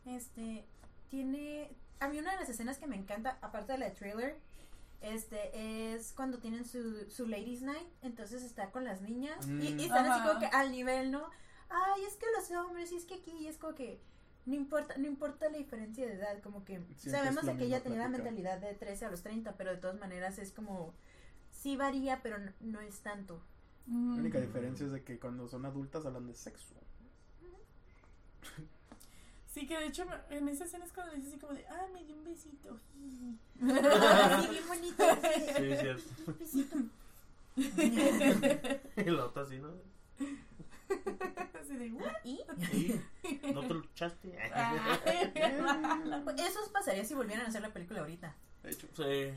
Este, tiene... A mí una de las escenas que me encanta, aparte de la de trailer, este, es cuando tienen su, su ladies night, entonces está con las niñas y, y están así como que al nivel, ¿no? Ay, es que los hombres, y es que aquí, y es como que no importa, no importa la diferencia de edad, como que Siempre sabemos es de que ella tenía la mentalidad de 13 a los 30, pero de todas maneras es como, sí varía, pero no, no es tanto. Mm. La única diferencia es de que cuando son adultas hablan de sexo. [laughs] Sí, que de hecho en esa escena es cuando le dice así como de, ah, me dio un besito. [laughs] Sí, bien bonito. [laughs] Sí, cierto. Un besito. Y la otra así, ¿no? [laughs] así de, "What?". ¿Y? ¿Y? [laughs] ¿No te lo echaste? Ay, [laughs] Eso pasaría si volvieran a hacer la película ahorita. De hecho, Sí.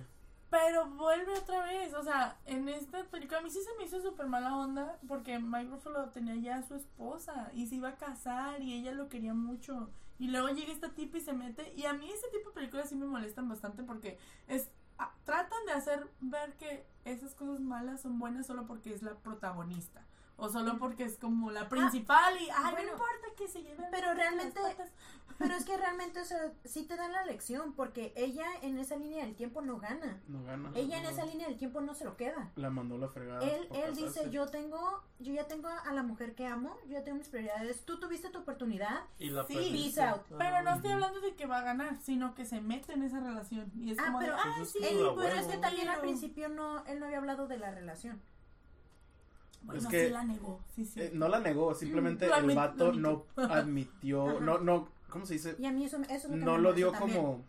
Pero vuelve otra vez, o sea, en esta película a mí sí se me hizo súper mala onda porque Mike Ruffalo tenía ya a su esposa y se iba a casar y ella lo quería mucho. Y luego llega esta tipa y se mete y a mí ese tipo de películas sí me molestan bastante porque es ah, tratan de hacer ver que esas cosas malas son buenas solo porque es la protagonista. O solo porque es como la principal y, ay, bueno, no importa que se lleven pero las realmente- patas". [laughs] Pero es que [laughs] realmente o sea, sí te dan la lección porque ella en esa línea del tiempo no gana. no gana. Ella en esa línea del tiempo no se lo queda. La mandó la fregada. Él, él dice, yo tengo, yo ya tengo a la mujer que amo, yo ya tengo mis prioridades, tú tuviste tu oportunidad. Y la Sí, perdiste. peace out. Pero no estoy hablando de que va a ganar, sino que se mete en esa relación. Y es Ah, como pero- de, ah, Pues es sí, pero es que también al principio no, él no había hablado de la relación. Bueno, Es que- sí la negó, sí, sí. Eh, no la negó, simplemente Lo el vato no [laughs] admitió, Ajá. no, no, ¿cómo se dice? Y a mí eso, que No me lo dio también. como,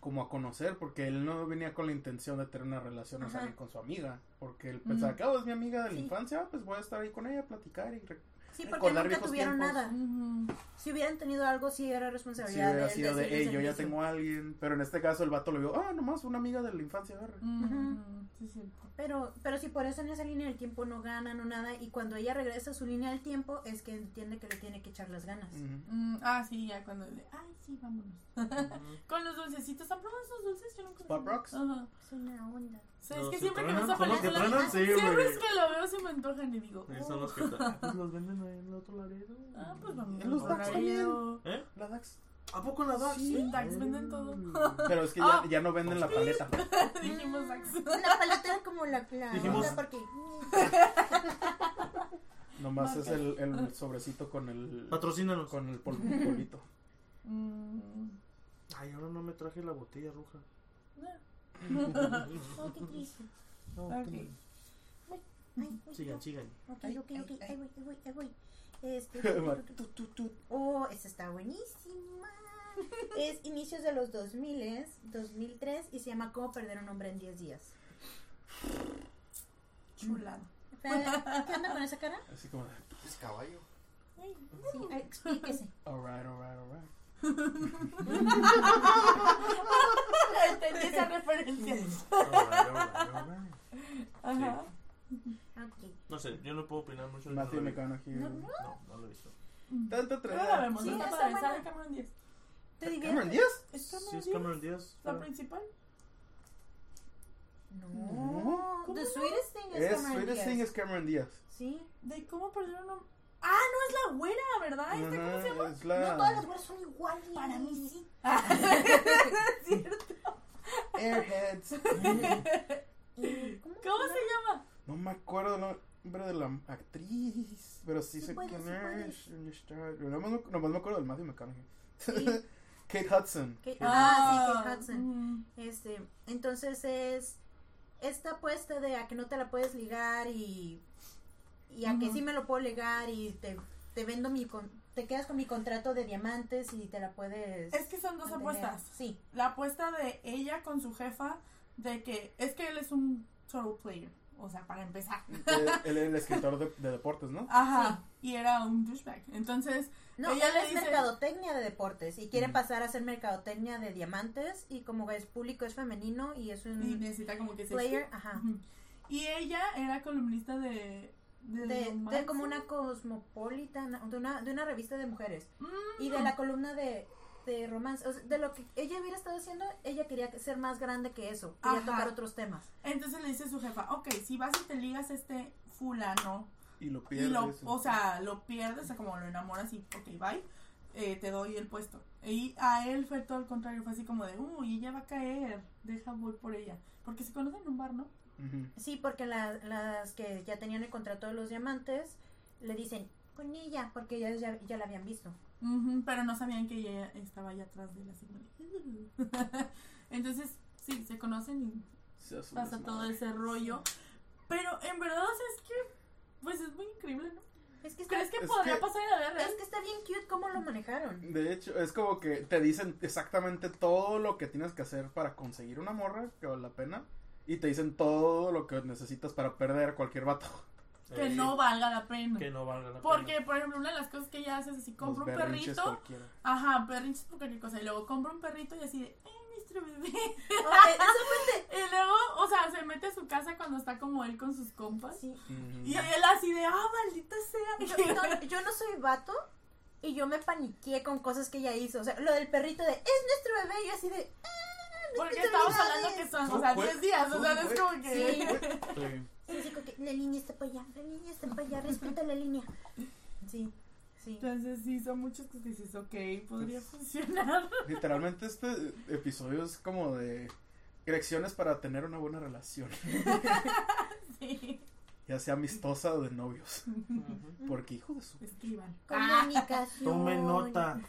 como a conocer, porque él no venía con la intención de tener una relación o salir con su amiga, porque él pensaba Mm. que, oh, es mi amiga de la Sí. infancia, pues voy a estar ahí con ella, platicar y... re- Sí, porque recordar nunca tuvieron tiempos. nada. Si hubieran tenido algo, sí era responsabilidad hubiera de él sido de, hey, yo ya tengo a alguien, pero en este caso el vato lo vio, ah, nomás una amiga de la infancia, agarra. Sí, sí. Pero, pero si por eso en esa línea del tiempo no gana, no nada, y cuando ella regresa a su línea del tiempo, es que entiende que le tiene que echar las ganas. Mm, ah, sí, ya cuando le, ay, sí, vámonos. [laughs] Con los dulcecitos, ¿han probado esos dulces? Yo nunca los Pop Rocks? Ajá. Es una onda. O sea, es que siempre que truenan, sí, siempre es que lo veo se me antojan y digo, son "Oh". los que ah, pues [laughs] los venden ahí en el otro laredo. Ah, pues vamos. En los Dax ahí. ¿Eh? La Dax. ¿A poco en la Dax? Sí, en Dax venden todo. [laughs] Pero es que Ah. ya, ya no venden la paleta. [laughs] Dijimos Dax. La paleta era como la, la Dijimos- porque Nomás es el, el sobrecito con el Patrocínanos. con el pol- polvito. Mm, Ay, ahora no me traje la botella roja. Oh, qué triste. No, Ok. tú- Ay, uy, Sigan, sigan. Ok, ok, ok, ahí voy, ahí voy, ahí voy. Este, Tu, tu, tu. oh, esta está buenísima. Es inicios de los 2000, 2003, y se llama Cómo perder a un hombre en 10 días. Chulada. ¿Qué onda con esa cara? Así como, Es caballo. Sí, explíquese. alright, alright, alright. Entendí esa referencia. Ajá. No sé, yo no puedo opinar mucho. Matthew no. McConaughey. No, No, no lo he visto. Tanto Pero la vemos, Sí, está padre, sale Cameron Díaz. ¿Te ¿Cameron diviertes? Díaz? ¿Es Sí, Cameron es Díaz? Cameron Díaz. ¿La principal? No. ¿Cómo The no? Sweetest Thing es, Es Cameron Sweetest Diaz. Thing es Cameron Díaz. Sí. ¿De cómo perdieron. Ah, no es la güera, ¿verdad? ¿Esta cómo se llama? Es la... No todas las güeras son iguales. Para mí sí. [laughs] Airheads. Eh, ¿Cómo, ¿Cómo se llama? No me acuerdo el nombre de la actriz, pero sí Sí sé puedes, quién sí es. Nomás, me- nomás me acuerdo del Matthew McConaughey. Sí. [laughs] Kate Hudson. Kate- ah, sí, Kate Ah, Hudson. mm. Este, entonces es esta apuesta de a que no te la puedes ligar y, y a que sí me lo puedo ligar y te, te vendo mi con- te quedas con mi contrato de diamantes y te la puedes Es que son dos mantener. apuestas. Sí, La apuesta de ella con su jefa de que es que él es un solo player. O sea, para empezar. [laughs] Él era el escritor de, de deportes, ¿no? Ajá. Y era un douchebag. Entonces, no, Ella él le es dice- mercadotecnia de deportes y quiere pasar a ser mercadotecnia de diamantes y como el público es femenino y es un y necesita como que se player, ajá. Y ella era columnista de. De, de, como una cosmopolita, de una, de una revista de mujeres. Mm. Y de la columna de, de romance, o sea, de lo que ella hubiera estado haciendo, ella quería ser más grande que eso, quería Ajá. tocar otros temas. Entonces le dice a su jefa: Ok, si vas y te ligas a este fulano. Y lo Y pierde. lo, o sea, lo pierdes, o sea, como lo enamoras y, ok, bye. eh, te doy el puesto. Y a él fue todo al contrario, fue así como de, uy, ella va a caer, deja voy por ella. Porque se conocen en un bar, ¿no? Sí, porque la- las que ya tenían el contrato de los diamantes le dicen con ella, porque ellas ya, ya la habían visto. Pero no sabían que ella estaba allá atrás de la señora. [laughs] Entonces, sí, se conocen y Se pasa todo ese rollo. Pero en verdad, o sea, es que, pues es muy increíble, ¿no? Es que está, ¿Crees que Es podría que- pasar en la vida real? es que está bien cute cómo lo manejaron. De hecho, es como que te dicen exactamente todo lo que tienes que hacer para conseguir una morra que vale la pena. Y te dicen todo lo que necesitas para perder a cualquier vato. [laughs] Que Eh, no valga la pena. Que no valga la Porque, pena. por ejemplo, una de las cosas que ella hace es así, compra Los un perrito. cualquiera. Ajá, perrinches por cualquier cosa. Y luego compra un perrito y así de, ¡ay, nuestro bebé! [laughs] y luego, o sea, se mete a su casa cuando está como él con sus compas. Sí. Y él así de, ¡ah, maldita sea! Yo, [laughs] no, yo no soy vato y yo me paniqué con cosas que ella hizo. O sea, lo del perrito de, es nuestro bebé, y yo así de, "Ah, Porque estamos habilidades". hablando que son, o sea, jue- 10 días. O sea, no es como que. Sí. Sí, sí, como que la línea está para allá, la línea está para allá, respeta la línea. Sí, sí. Entonces, sí, son muchas cosas que dices, ok, podría funcionar. Literalmente este episodio es como de lecciones para tener una buena relación. [laughs] Sí. Ya sea amistosa o de novios. Porque hijo de su... Escriban. Comunicación. Tome nota.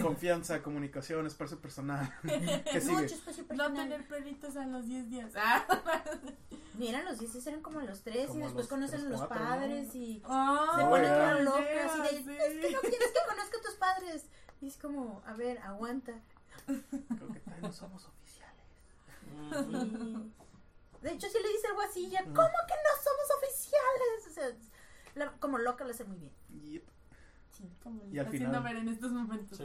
Confianza, comunicación, espacio personal. [laughs] ¿Qué sigue? Mucho espacio No personal. tener perritos a los 10 días. Ah. [laughs] Ni eran los 10, eran como a los 3 y después conocen a los cuatro, padres ¿no? y Ah, se No, ponen locas yeah, así de, sí. es que no quieres que conozca a tus padres. Y es como, a ver, aguanta. Creo que todavía no somos oficiales. De hecho, si le dice algo así, ya, ¿cómo que no somos oficiales? O sea, la- como loca lo hace muy bien. Yep. Sí. Como al está haciendo final- ver en estos momentos. Sí.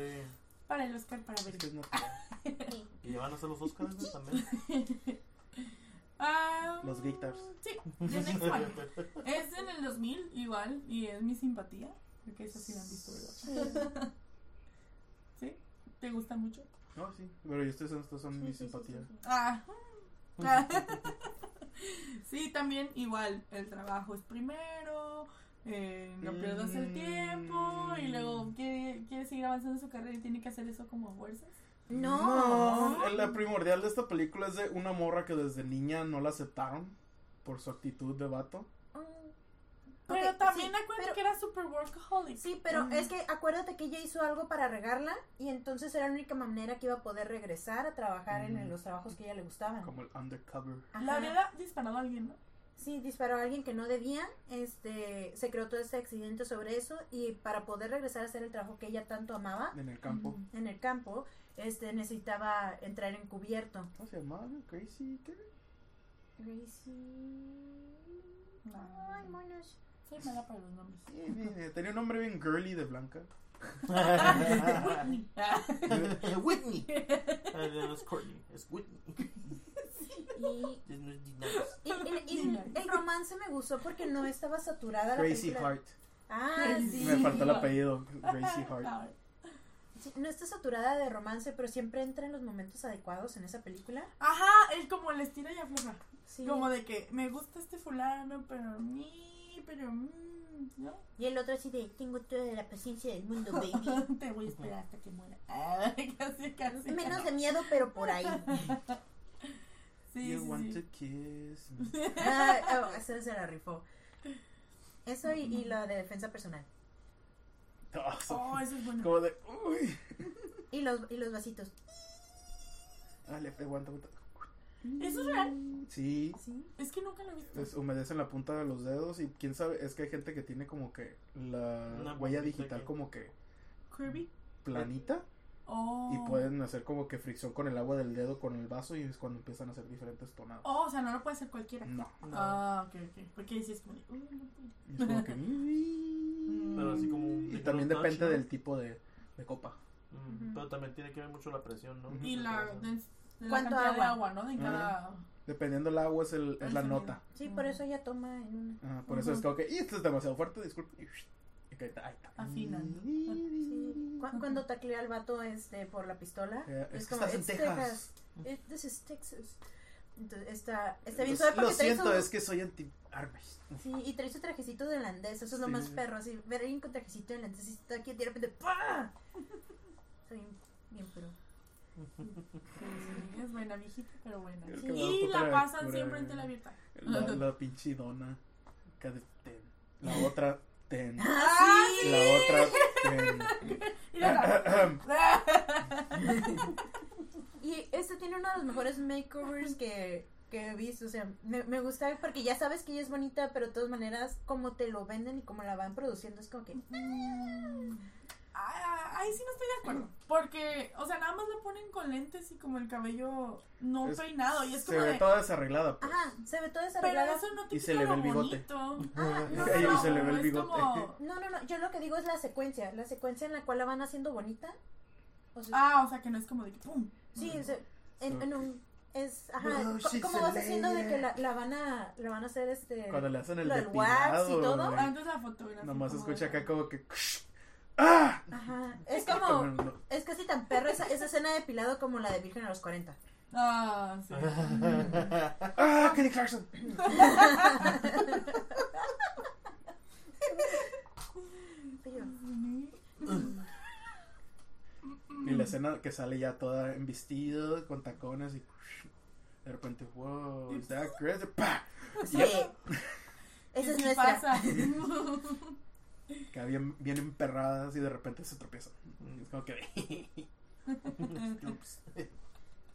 Para el Oscar, para ver. Es que es natural. [laughs] Y van a ser los Oscars ¿no? también. [laughs] Ah, Los guitars. Sí, The Next [laughs] One. Es en el 2000, igual, y es mi simpatía. Creo que esa sí la han visto, ¿verdad? ¿Sí? ¿Te gusta mucho? No, sí. Pero estos son, estos son Sí, mis sí, sí, simpatías. sí, sí. Ah. [laughs] sí, también igual, el trabajo es primero, eh, no pierdas el tiempo, y luego quiere, quiere seguir avanzando en su carrera y tiene que hacer eso como a fuerzas. No. No, La primordial de esta película es de una morra que desde niña no la aceptaron por su actitud de vato. Pero también sí, acuérdate pero- que era super workaholic. Sí, pero es que acuérdate que ella hizo algo para regarla y entonces era la única manera que iba a poder regresar a trabajar en los trabajos que a ella le gustaban. Como el undercover. Ajá. Le había disparado a alguien, ¿no? Sí, disparó a alguien que no debía, este, se creó todo ese accidente sobre eso y para poder regresar a hacer el trabajo que ella tanto amaba En el campo. En el campo, este, necesitaba entrar encubierto. ¿Cómo se llamaba? Crazy. ¿Qué? No. Ay, monos. Soy mala para los nombres. Sí, sí, Tenía un nombre bien girly de blanca. Whitney. Whitney. No es Courtney, es Whitney. Y, Disney Dynamics. y- y- y el romance me gustó porque no estaba saturada la Crazy película. Heart. Ah, sí. Me faltó el apellido. Crazy [laughs] Heart. No está saturada de romance, pero siempre entra en los momentos adecuados en esa película. Ajá, es como el estira y afloja. Sí. Como de que me gusta este fulano, pero ni, pero mm, ¿no? Y el otro así de, tengo toda la paciencia del mundo, baby. [laughs] Te voy a esperar hasta que muera. [laughs] Casi, casi. Menos de miedo, pero por ahí. [laughs] Sí, You sí, want sí. to kiss me. Ah, oh, eso se la rifó. Eso y, y la de defensa personal. Ah, so- Oh, eso es bueno. Como de, uy. Y los, y los vasitos. Ah, le aguanta, aguanta. ¿Eso es real? Sí, Sí. Es que nunca lo he visto. les humedecen la punta de los dedos y quién sabe, es que hay gente que tiene como que la Una huella digital que- como que Kirby. planita Oh. y pueden hacer como que fricción con el agua del dedo con el vaso y es cuando empiezan a hacer diferentes tonadas. Oh, o sea, no lo puede hacer cualquiera. No, No. Ah, ok, ok. Porque y es como que... [laughs] Pero así como un Y también touch, depende ¿no? del tipo de, de copa. Mm. Pero también tiene que ver mucho la presión, ¿no? Y la, Por la ¿Cuánto cantidad de agua? agua, ¿no? De cada... Dependiendo del agua es, el, es la sonido. nota. Sí, por eso ella toma en una. Ah, por eso es como que, y esto es demasiado fuerte, disculpe. Y, y que, ahí está. Afinando. Sí. Cu- Cuando taclea al vato este, por la pistola, Eh, es es que como, estás en "It's Texas". It- this is Texas. Entonces, está, está bien Lo- suave Lo siento, es que soy anti-armas. Sí, y trae su trajecito de holandés, eso es lo Sí. más perro, así, ver a alguien con trajecito de holandés y está aquí y de repente ¡pah! Está bien, bien pero Sí, es buena, viejita, pero buena. Sí. Y la pasan siempre en tele abierta. La, [laughs] la pinche dona. La otra, ten. ¡Ah, La otra, [laughs] ten. Y la Y este tiene uno de los mejores makeovers que, que he visto. O sea, me, me gusta porque ya sabes que ella es bonita, pero de todas maneras, como te lo venden y como la van produciendo, es como que. mm, Ah, Ahí sí no estoy de acuerdo. [clears throat] Porque, o sea, nada más la ponen con lentes y como el cabello no Es- peinado. Y es Se como ve de. toda desarreglada. Pues. Ajá, se ve toda Pero desarreglada. eso no te Y se le ve lo el bigote. bonito. Ah, no, Y no, se le ve el bigote. como- [laughs] No, no, no. Yo lo que digo es la secuencia. La secuencia en la cual la van haciendo bonita. O sea, Ah, o sea, que no es como de que pum. sí, o sea, en, en un. Es, ajá, Oh, co- she's ¿cómo a vas haciendo de que la, la van a la van a hacer este Cuando le hacen el del wax y todo. Antes la fotografía. Nomás se como escucha acá como que. ¡Ah! Ajá, es como es casi tan perra esa, esa escena de depilado como la de Virgen a los 40. Ah, sí. ¡Ah! Kelly Clarkson. Y la escena que sale ya toda en vestido, con tacones y. De repente, wow, is that crazy? ¡Pah! sí. Yep. Esa es nuestra. pasa. Que bien, bien emperradas y de repente se tropiezan. Es como que. Ups. [laughs]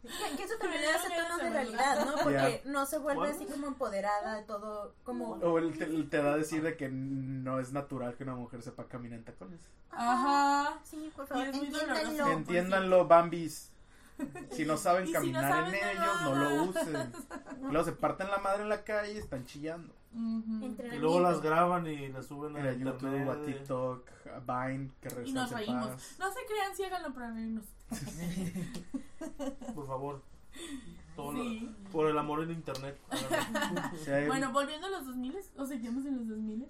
Que, eso también le hace tono de realidad, ¿no? Porque Ya. no se vuelve así como empoderada de todo, como... O él te, él te da a decir de que no es natural que una mujer sepa caminar en tacones. Ajá. Sí, por favor, entiéndanlo. Entiéndanlo, Bambis. [laughs] Si no saben Y si caminar no saben en ellos, no lo usen. [laughs] Luego se parten la madre en la calle y están chillando. Ujú. Y Entrenamiento. luego las graban y las suben En a YouTube, internet. a TikTok, a Vine, que Y nos reímos. paz. No se crean, sí háganlo para reírnos. [laughs] Por favor. Todo lo- Sí. por el amor en internet. Si hay- Bueno, volviendo a los 2000 o seguimos en los 2000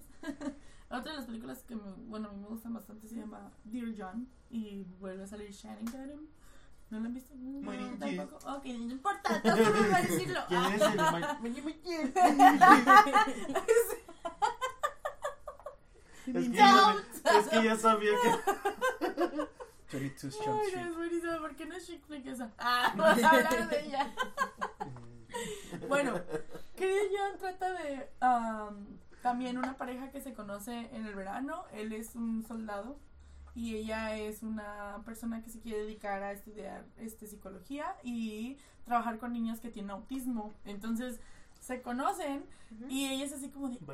Otra de las películas que me, bueno, a mí me gustan bastante se llama Dear John y vuelve a salir Shannon Tatum. ¿No la han visto? No, Muy bien. tampoco. Ok, no importa, no voy a decirlo. [laughs] ¿Quién es el Mike? [laughs] [laughs] Es que, ya, es que ya sabía que. 22 Jump Ay, es buenísima, ¿por qué no es chick flick esa? Ah, vamos a hablar de ella. Bueno, querido John trata de am, también una pareja que se conoce en el verano. Él es un soldado y ella es una persona que se quiere dedicar a estudiar este psicología y trabajar con niños que tienen autismo. Entonces se conocen y ella es así como de, oh,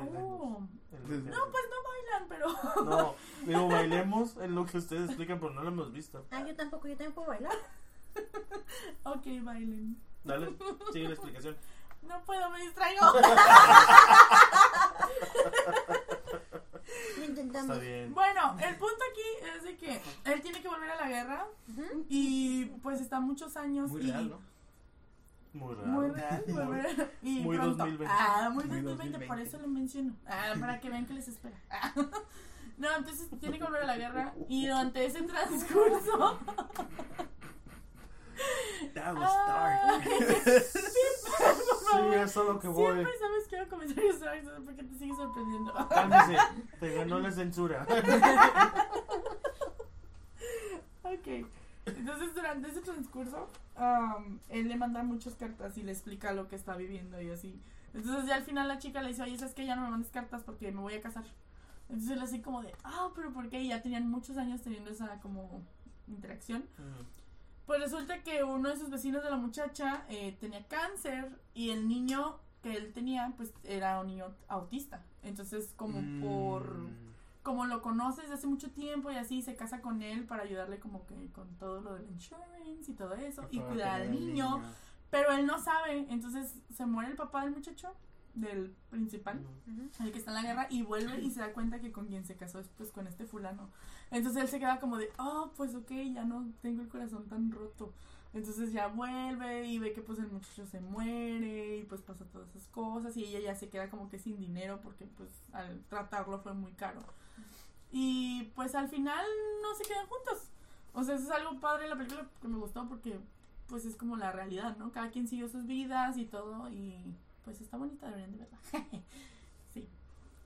no, pues no bailan, pero No, digo, bailemos en lo que ustedes explican, pero no lo hemos visto. Ah, yo tampoco, yo también puedo bailar. [laughs] ok, bailen. Dale, sigue la explicación. No puedo, me distraigo. [laughs] Lo intentamos. Está bien. Bueno, el punto aquí es de que él tiene que volver a la guerra Ujú. y pues está muchos años Muy y real, ¿no? Muy raro. Muy real, muy Muy- real. Y muy pronto. 2020. Ah, muy Muy 2020, por 2020. eso lo menciono. Ah, para que vean que les espera. Ah. [laughs] No, entonces tiene que volver a la guerra y durante ese transcurso. That was Ah, [laughs] dark. por favor. Sí, es lo que voy. Siempre sabes que hago comentarios darks, no sé por qué te sigues sorprendiendo. Cálmese, [laughs] te ganó la censura. Ok. Entonces, durante ese transcurso, am, él le manda muchas cartas y le explica lo que está viviendo y así. Entonces, ya al final la chica le dice, oye, ¿sabes que Ya no me mandes cartas porque me voy a casar. Entonces, él así como de, ah, pero ¿por qué? Y ya tenían muchos años teniendo esa como interacción. Pues resulta que uno de sus vecinos de la muchacha eh, tenía cáncer y el niño que él tenía, pues era un niño autista. Entonces, como por Mm. como lo conoces desde hace mucho tiempo y así se casa con él para ayudarle como que con todo lo del insurance y todo eso y cuidar al tener niño, pero él no sabe, entonces se muere el papá del muchacho, del principal, el que está en la guerra y vuelve y se da cuenta que con quien se casó es pues con este fulano. Entonces él se queda como de, "Oh, pues ok, ya no tengo el corazón tan roto." Entonces ya vuelve y ve que pues el muchacho se muere y pues pasa todas esas cosas y ella ya se queda como que sin dinero porque pues al tratarlo fue muy caro. Y pues al final no se quedan juntos. O sea, eso es algo padre de la película que me gustó porque pues es como la realidad, ¿no? Cada quien siguió sus vidas y todo y pues está bonita, deberían de verla. [laughs] sí,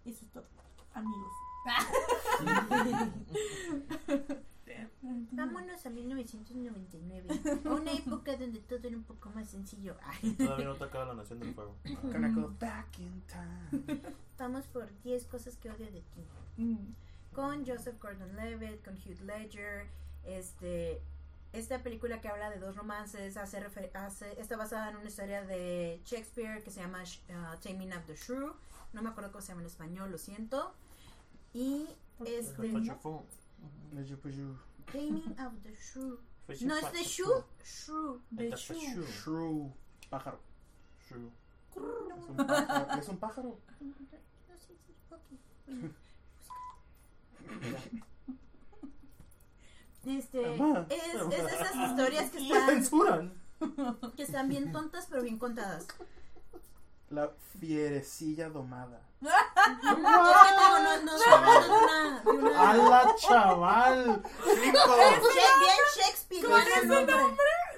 eso es todo, amigos. [laughs] Vámonos a 1999. A una época donde todo era un poco más sencillo. Ay, Todavía no te acaba la Nación del Fuego. Go back in time. Vamos por 10 cosas que odio de ti. Mm. Con Joseph Gordon-Levitt, con Hugh Ledger. Este, esta película que habla de dos romances hace, refer- hace- está basada en una historia de Shakespeare que se llama uh, Taming of the Shrew. No me acuerdo cómo se llama en español, lo siento. Y este, pues, yo. Taming of the Shrew. No es de Shrew, Shrew. De. Shu. Shrew. Pájaro. Shu. Es un pájaro. Es un pájaro. No sé si ok. [laughs] Este, es, es de esas historias que [laughs] La están, censuran. [laughs] que están bien tontas pero bien contadas. La fierecilla domada. [laughs] Es no, no, una- ¡Hala, chaval! Bien Shakespeare, Con ese ese nombre.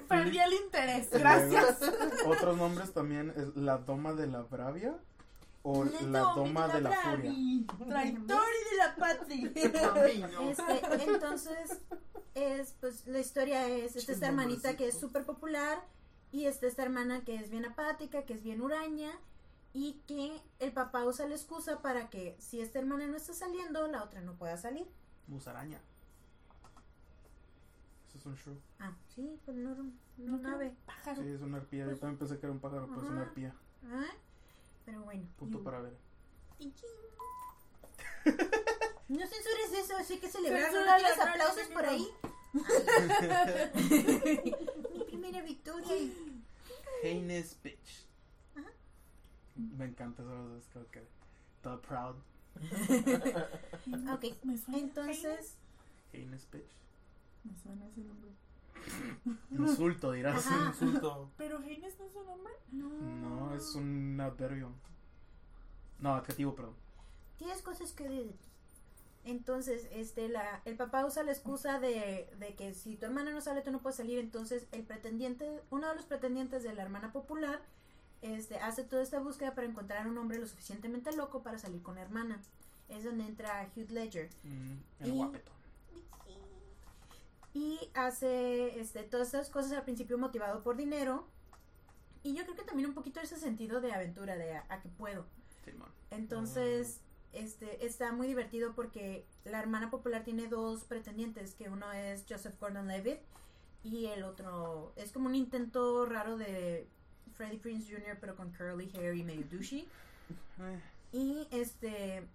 Perdí el interés, gracias. Otros nombres también es la doma de la bravia o Le la doma de la furia. Traitor y de la patria. [laughs] Este, entonces, es, pues, la historia es, está esta hermanita que es súper popular y está esta hermana que es bien apática, que es bien huraña y que el papá usa la excusa para que si esta hermana no está saliendo, la otra no pueda salir. Musaraña. Eso es un shrew. Ah, sí, pues no, no, No un ave. Pájaro. Sí, es una arpía. Yo también pensé que era un pájaro, pero es una arpía. Ah, Pero bueno. Punto you- para ver. No censures eso, así que celebrar. ¿No la aplausos cara, por no. ahí? [laughs] Mi primera victoria. Heinous bitch. Ajá. Me encanta eso. Es como que. The proud. [laughs] Ok, [laughs] entonces. Heinous bitch. Me suena ese nombre. [laughs] Insulto, dirás. Ajá. Insulto. Pero Heines no es su nombre. No. No, es un adverbio. No, adjetivo, perdón. Tienes cosas que de. Entonces, este, la, el papá usa la excusa de, de que si tu hermana no sale, tú no puedes salir. Entonces, el pretendiente, uno de los pretendientes de la hermana popular, este, hace toda esta búsqueda para encontrar un hombre lo suficientemente loco para salir con la hermana. Es donde entra Hugh Ledger. Mm, el Y- guapetón. Y hace este, todas estas cosas al principio motivado por dinero. Y yo creo que también un poquito ese sentido de aventura, de a, a que puedo. Simón. Entonces, este, está muy divertido porque la hermana popular tiene dos pretendientes, que uno es Joseph Gordon-Levitt y el otro es como un intento raro de Freddie Prinze Jr. pero con curly hair y medio douchey Eh, y este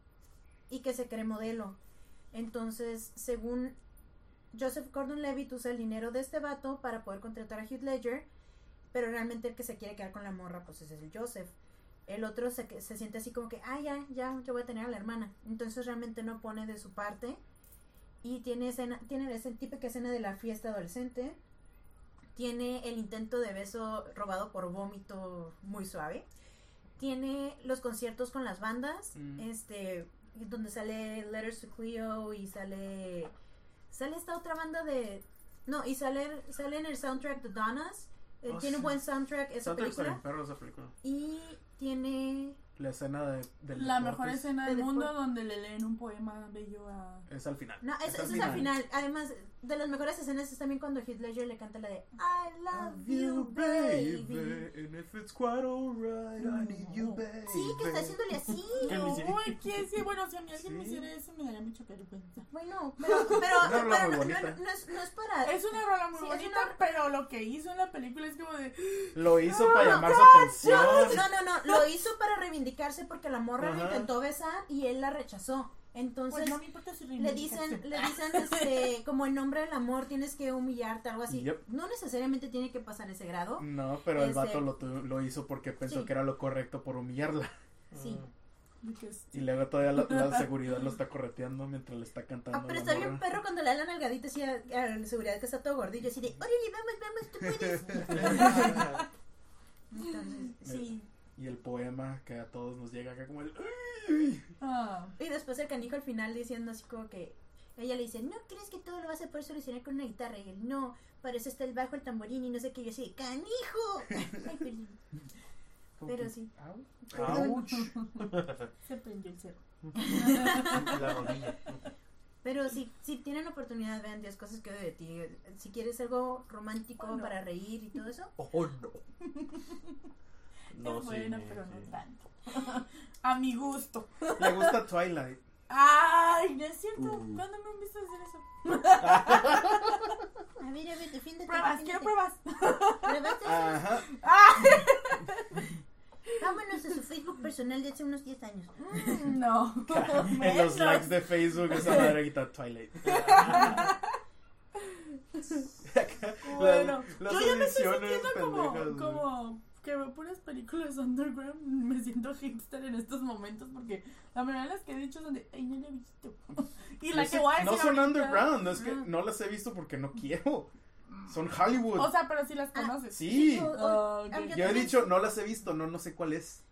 y que se cree modelo. Entonces, según Joseph Gordon-Levitt usa el dinero de este vato para poder contratar a Hugh Ledger, pero realmente el que se quiere quedar con la morra pues es el Joseph. El otro se, que- se siente así como que, ah, ya, ya, yo voy a tener a la hermana. Entonces realmente no pone de su parte. Y tiene escena, tiene esa típica escena de la fiesta adolescente. Tiene el intento de beso robado por vómito muy suave. Tiene los conciertos con las bandas, Mm. este, donde sale Letters to Cleo y sale sale esta otra banda de no y sale sale en el soundtrack de Donnas. Eh, Oh, tiene un buen soundtrack esa película perro esa película. y tiene La escena de, del La deportes mejor escena de del mundo deporte. donde le leen un poema bello a... Es al final. no, eso, eso es al final. Además, de las mejores escenas es también cuando Heath Ledger le canta la de I love you, baby. And if it's quite alright, I need you, baby. Sí, que está haciéndole así. [laughs] Uy, ¿qué? Sí, bueno, si a mí alguien me Sí. hiciera eso me daría mucha vergüenza. Bueno, pero, pero, [laughs] Una rola pero muy no, bonita. no- no es, no es para. Es una rola muy Sí, es bonita, una- pero lo que hizo en la película es como de... Lo hizo para llamar su No, atención. no, no, no, lo hizo para reivindicarse porque la morra le Ajá. intentó besar y él la rechazó. Entonces Pues no me importa si le dicen, le dicen, este, [laughs] como en nombre del amor tienes que humillarte, algo así. Yep. No necesariamente tiene que pasar ese grado. No, pero el Este- vato lo, tu- lo hizo porque pensó Sí. que era lo correcto por humillarla. Sí. Y luego todavía la, la [laughs] seguridad lo está correteando mientras le está cantando. Ah, pero está bien perro cuando le dan la nalgadita así a, a la seguridad que está todo gordillo, así de, órale, vamos, vamos, tú puedes. [laughs] Entonces, sí. Y el poema que a todos nos llega acá como el... "Ay". Ah, Y después el canijo al final diciendo así como que ella le dice, ¿no crees que todo lo vas a poder solucionar con una guitarra? Y él, no, para eso está el bajo, el tamborín y no sé qué. Y yo así, ¡canijo! [laughs] Pero sí. Au. [laughs] Perdón. se prendió el. [laughs] La rodilla. Pero si, si tienen oportunidad, vean 10 cosas que odio de ti. Si quieres algo romántico Oh, no. para reír y todo eso, Oh, no. No, es sí, buena, sí, pero sí. no tanto. [laughs] a mi gusto. Le gusta Twilight. Ay, no es cierto. Uh. ¿Cuándo me han visto hacer eso? [laughs] a ver, a ver, defiéndete. Pruebas, quiero pruebas. Pruebas. Ajá. [laughs] Vámonos a su Facebook personal de hace unos 10 años. No. En los likes de Facebook esa madre grita Twilight. Bueno, Las yo ya me estoy sintiendo como, como que veo puras películas [laughs] underground. Me siento hipster en estos momentos porque la mayoría de las que he dicho son de, ay, no la he visto. [laughs] y la No que sé- voy a decir no son ahorita- underground, no es que Ah. no las he visto porque no quiero. Son Hollywood. O sea, pero si las Ah, conoces. sí. o- o- Ah, ok. ah, yo he dicho no las he visto, no no sé cuál es.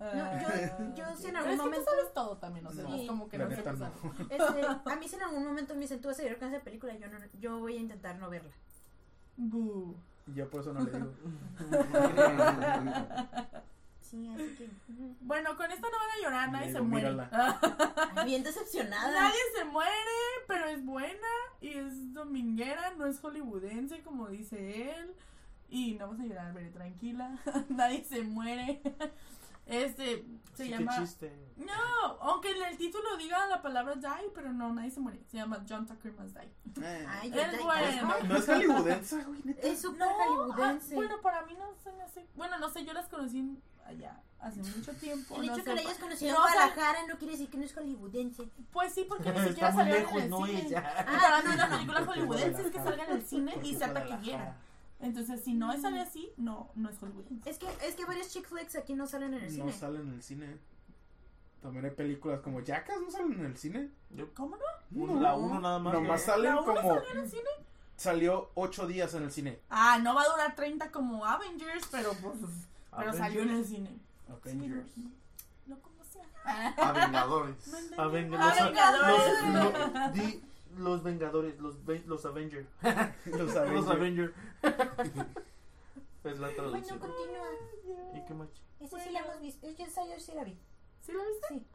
No, yo- yo sí en Pero algún es que tú momento- sabes todo también, o sea, No, es como que la no sepas no. [laughs] Este, a mí si en algún momento me dicen, tú vas a llorar con esa película, yo, no, yo voy a intentar no verla. Bu. Yo por eso no le digo. [laughs] Sí, así que... Bueno, con esta no van a llorar, nadie Digo, se muere. [laughs] Bien decepcionada. Nadie se muere, pero es buena y es dominguera, no es hollywoodense como dice él. Y no vas a llorar, veré tranquila. [laughs] Nadie se muere. Este se Sí, llama. Qué chiste. No, aunque en el título diga la palabra die, pero no, nadie se muere. Se llama John Tucker Must Die. Eh, Ay, Es bueno. no, no es hollywoodense, güey. Es súper No, hollywoodense. ah, bueno, para mí no se me hace. Bueno, no sé, yo las conocí allá hace mucho tiempo. El no hecho sé, que la hayas conocido no, en Guadalajara no quiere decir que no es hollywoodense. Pues sí, porque [laughs] ni siquiera salió en el no cine. ella. Ah, para mí hollywoodense es que Guadalajara. salga en el cine y taquillera. Entonces, si no sale así, no, no es hollywoodense. Es que, es que varios chick flicks aquí no salen en el No cine. salen en el cine. También hay películas como Jackass, ¿no salen en el cine? ¿Cómo no? Uno- La uno nada más. Nomás ¿no? salen ¿La uno como... salió en el cine? Salió ocho días en el cine. Ah, no va a durar 30 como Avengers, pero pues. Pero salió en el cine. Avengers. Sí, no, no como sea. A Vengadores. No entendí. Aven- Ah, los- Vengadores. los- di- Los Vengadores, los, los Avengers. [laughs] Los [laughs] Los Avengers. Avengers. es la Bueno, traducción. continúa. ¿Y qué más? Esa sí la hemos visto. Yo esa yo sí la vi. ¿Sí la viste? Sí.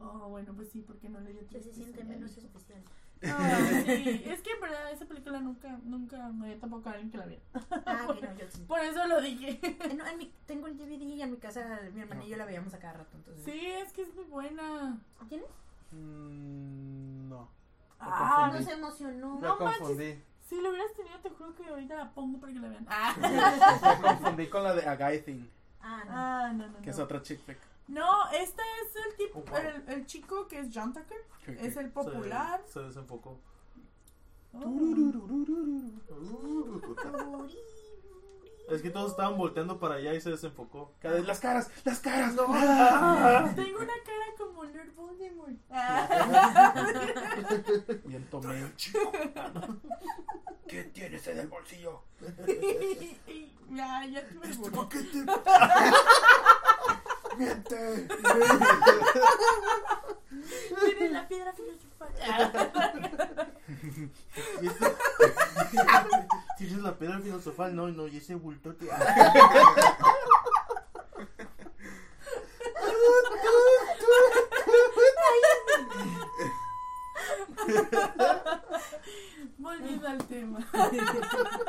Oh, bueno, pues sí, porque no leí Ya se siente menos especial. Ah, sí. Es que en verdad esa película nunca, nunca me dio tampoco a alguien que la viera. Ah, que no, yo [laughs] sí. Por eso lo dije. Eh, no, en mi, tengo el DVD y en mi casa mi hermana y yo la veíamos a cada rato. Entonces. Sí, es que es muy buena. ¿Tienes? Mm, no. No confundí. se emocionó. Me No manches. confundí. Si lo hubieras tenido, te juro que ahorita la pongo para que la vean. [laughs] Ah, Me confundí con la de A Guy Thing, Ah, no. ah no, no, que es no. otra chick flick. No, este es el tipo, Oh, wow. el, el chico que es John Tucker. Es el popular. Se, se desenfocó. Oh. Es que todos estaban volteando para allá y se desenfocó. Cada vez las caras, las caras. [laughs] Tengo una cara Lord Voldemort. Ah. Bien tomé. [laughs] ¿Qué tienes en el bolsillo? [laughs] ya, ya te me burlé. paquete. [laughs] Miente. Tiene la piedra filosofal. Y Tienes la piedra filosofal, no, no, y ese bultote. [laughs] Volviendo al tema. [laughs]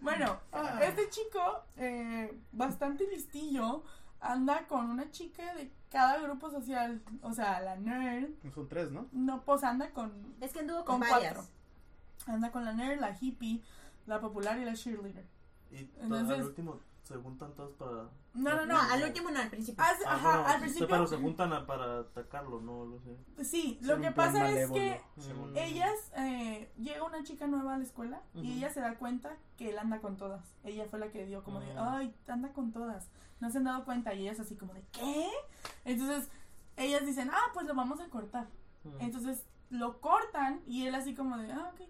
bueno, Ah. este chico, eh, bastante listillo, anda con una chica de cada grupo social. O sea, la nerd. Son tres, ¿no? No, pues anda con, Es que anduvo con, con varias. cuatro. Anda con la nerd, la hippie, la popular y la cheerleader. Y to- Entonces- al último se juntan todos para. No, no, no. No, al último no, al principio. Ah, Ah, Ajá, bueno, al sí, principio. Pero se juntan a- para atacarlo, no lo sé. Sí, lo que pasa es que Mm. ellas, eh, llega una chica nueva a la escuela y ella se da cuenta que él anda con todas. Ella fue la que dio como de, Ah. ay, anda con todas. No se han dado cuenta y ellas así como de, ¿qué? Entonces, ellas dicen, ah, pues lo vamos a cortar. Mm. Entonces, lo cortan y él así como de, ah, ok.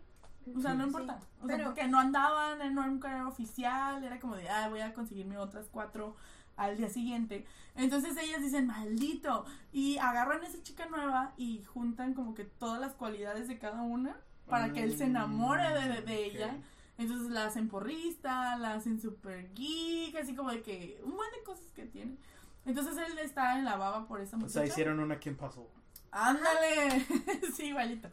O sea, no importa. O sea, pero- porque no andaban, era un carrera oficial, era como de, ah, voy a conseguirme otras cuatro al día siguiente. Entonces ellas dicen, maldito. Y agarran a esa chica nueva y juntan como que todas las cualidades de cada una para que él se enamore de, de- de Ok. ella. Entonces la hacen porrista, la hacen super geek, así como de que un buen de cosas que tiene. Entonces él está en la baba por esa O muchacha. sea, hicieron una Kim Puzzle. Ándale, [laughs] sí, igualito.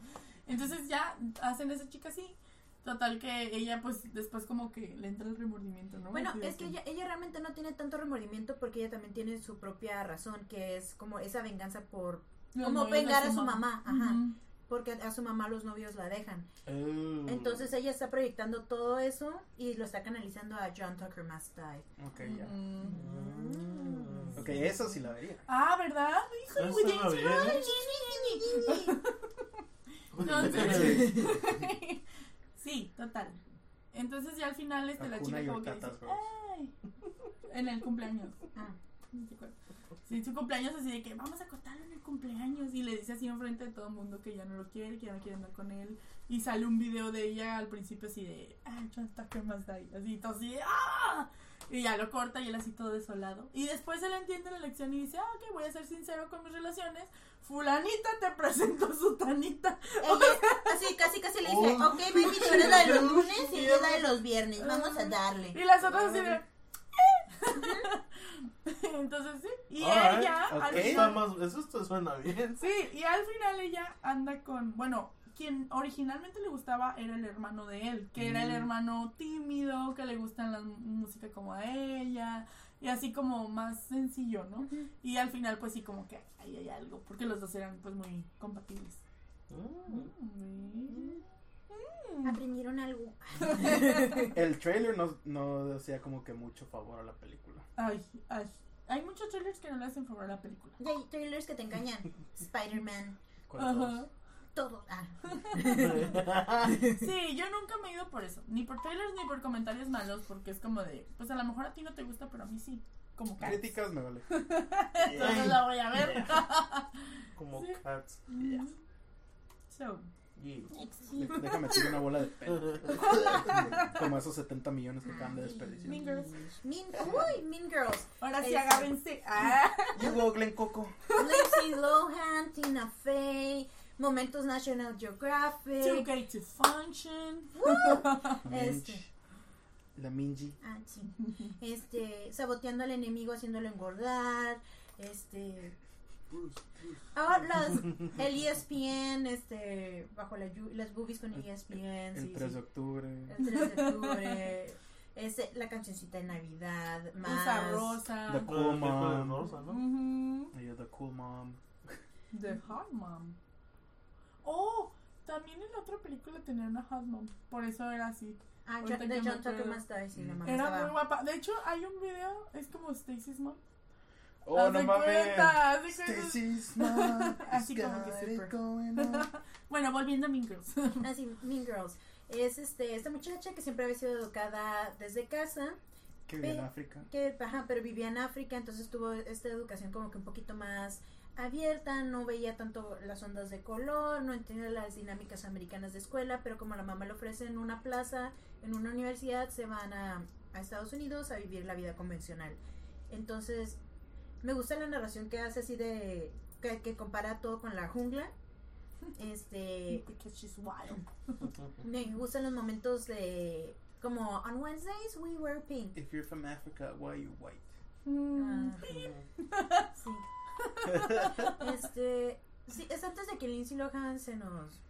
Entonces ya hacen a esa chica así. Total que ella pues después como que le entra el remordimiento, ¿no? Bueno, es que ella, ella realmente no tiene tanto remordimiento porque ella también tiene su propia razón, que es como esa venganza por... los como vengar a su mamá, ajá. Porque a su mamá los novios la dejan. Oh. Entonces ella está proyectando todo eso y lo está canalizando a John Tucker Must Die. Ok, ya. Mm. Ok, eso sí la vería. Ah, ¿verdad? Híjole, [laughs] Entonces, sí, total. Entonces ya al final este, la chica como que dice, ay, en el cumpleaños. Ah. Sí, su cumpleaños así de que vamos a cortarlo en el cumpleaños y le dice así enfrente de todo el mundo que ya no lo quiere, que ya no quiere andar con él y sale un video de ella al principio así de ah, Tucker must die, así todo así de ¡ah! Y ya lo corta y él así todo desolado y después él entiende la lección y dice ah ok voy a ser sincero con mis relaciones fulanita te presento su tanita Ella, así, casi, casi le dice, Oh. ok, baby, tú eres la de los lunes y yo la de los viernes, vamos a darle. y las otras así de [laughs] entonces sí y ella ok. al Eso, final está más, eso está- suena bien. Sí, y al final ella anda con, bueno, quien originalmente le gustaba era el hermano de él, que era el Mm. hermano tímido, que le gustan la música como a ella, y así como más sencillo, ¿no? Y al final pues sí como que ahí hay algo, porque los dos eran pues muy compatibles. Mm. Mm. Aprendieron algo. [laughs] El trailer no, no hacía como que mucho favor a la película. Ay, ay. Hay muchos trailers que no le hacen favor a la película. Y hay trailers que te engañan. [laughs] Spider-Man, ¿Cuál de Ajá. Todo. Ah. Sí, yo nunca me he ido por eso. Ni por trailers ni por comentarios malos, porque es como de, pues a lo mejor a ti no te gusta, pero a mí sí. Como cats. Críticas me vale. [laughs] Entonces la voy a ver. Como Sí. cats. Mm. So, Yeah. Déjame tirar una bola de pelo. [laughs] Como esos 70 millones que acaban de desperdiciar. Mean Girls. Mean, uy, Mean Girls. Ahora sí, agárrense. Ah. Llegó Glen Coco. Lindsay Lohan, Tina Fey, Momentos National Too Geographic. gay to function. Este. La Minji. Ah, sí. Este, saboteando al enemigo, haciéndolo engordar. Este. Ah, las, el ESPN, este, bajo la, las boobies con ESPN. El sí, 3 sí. de octubre. El 3 de octubre. Este, la cancioncita de Navidad. Más. Rosa Rosa. The La Cool de Mom. The Cool Mom. The Hot Mom. Oh, también en la otra película tenía una Hot Mom. Por eso era así. Ah, Ahorita de John Tucker. Must Die, sí, la Mm. mamá Era estaba- muy guapa. De hecho, hay un video, es como Stacy's Mom. Oh, Haz no mames. Stacy's [laughs] mom. Así como que super. [laughs] Bueno, volviendo a Mean Girls. [laughs] Ah, sí, Mean Girls. Es este, esta muchacha que siempre había sido educada desde casa, Que vive en África. que ajá, pero vivía en África, entonces tuvo esta educación como que un poquito más abierta, no veía tanto las ondas de color, no entendía las dinámicas americanas de escuela, pero como la mamá le ofrece en una plaza, en una universidad, se van a, a Estados Unidos a vivir la vida convencional. Entonces, me gusta la narración que hace así de que, que compara todo con la jungla. Este, [laughs] Because she's wild. [laughs] me gustan los momentos de como on Wednesdays we wear pink. If you're from Africa, why are you white? Mm. Ah, sí. [laughs] [laughs] Este, sí, es antes de que Lindsay Lohan se nos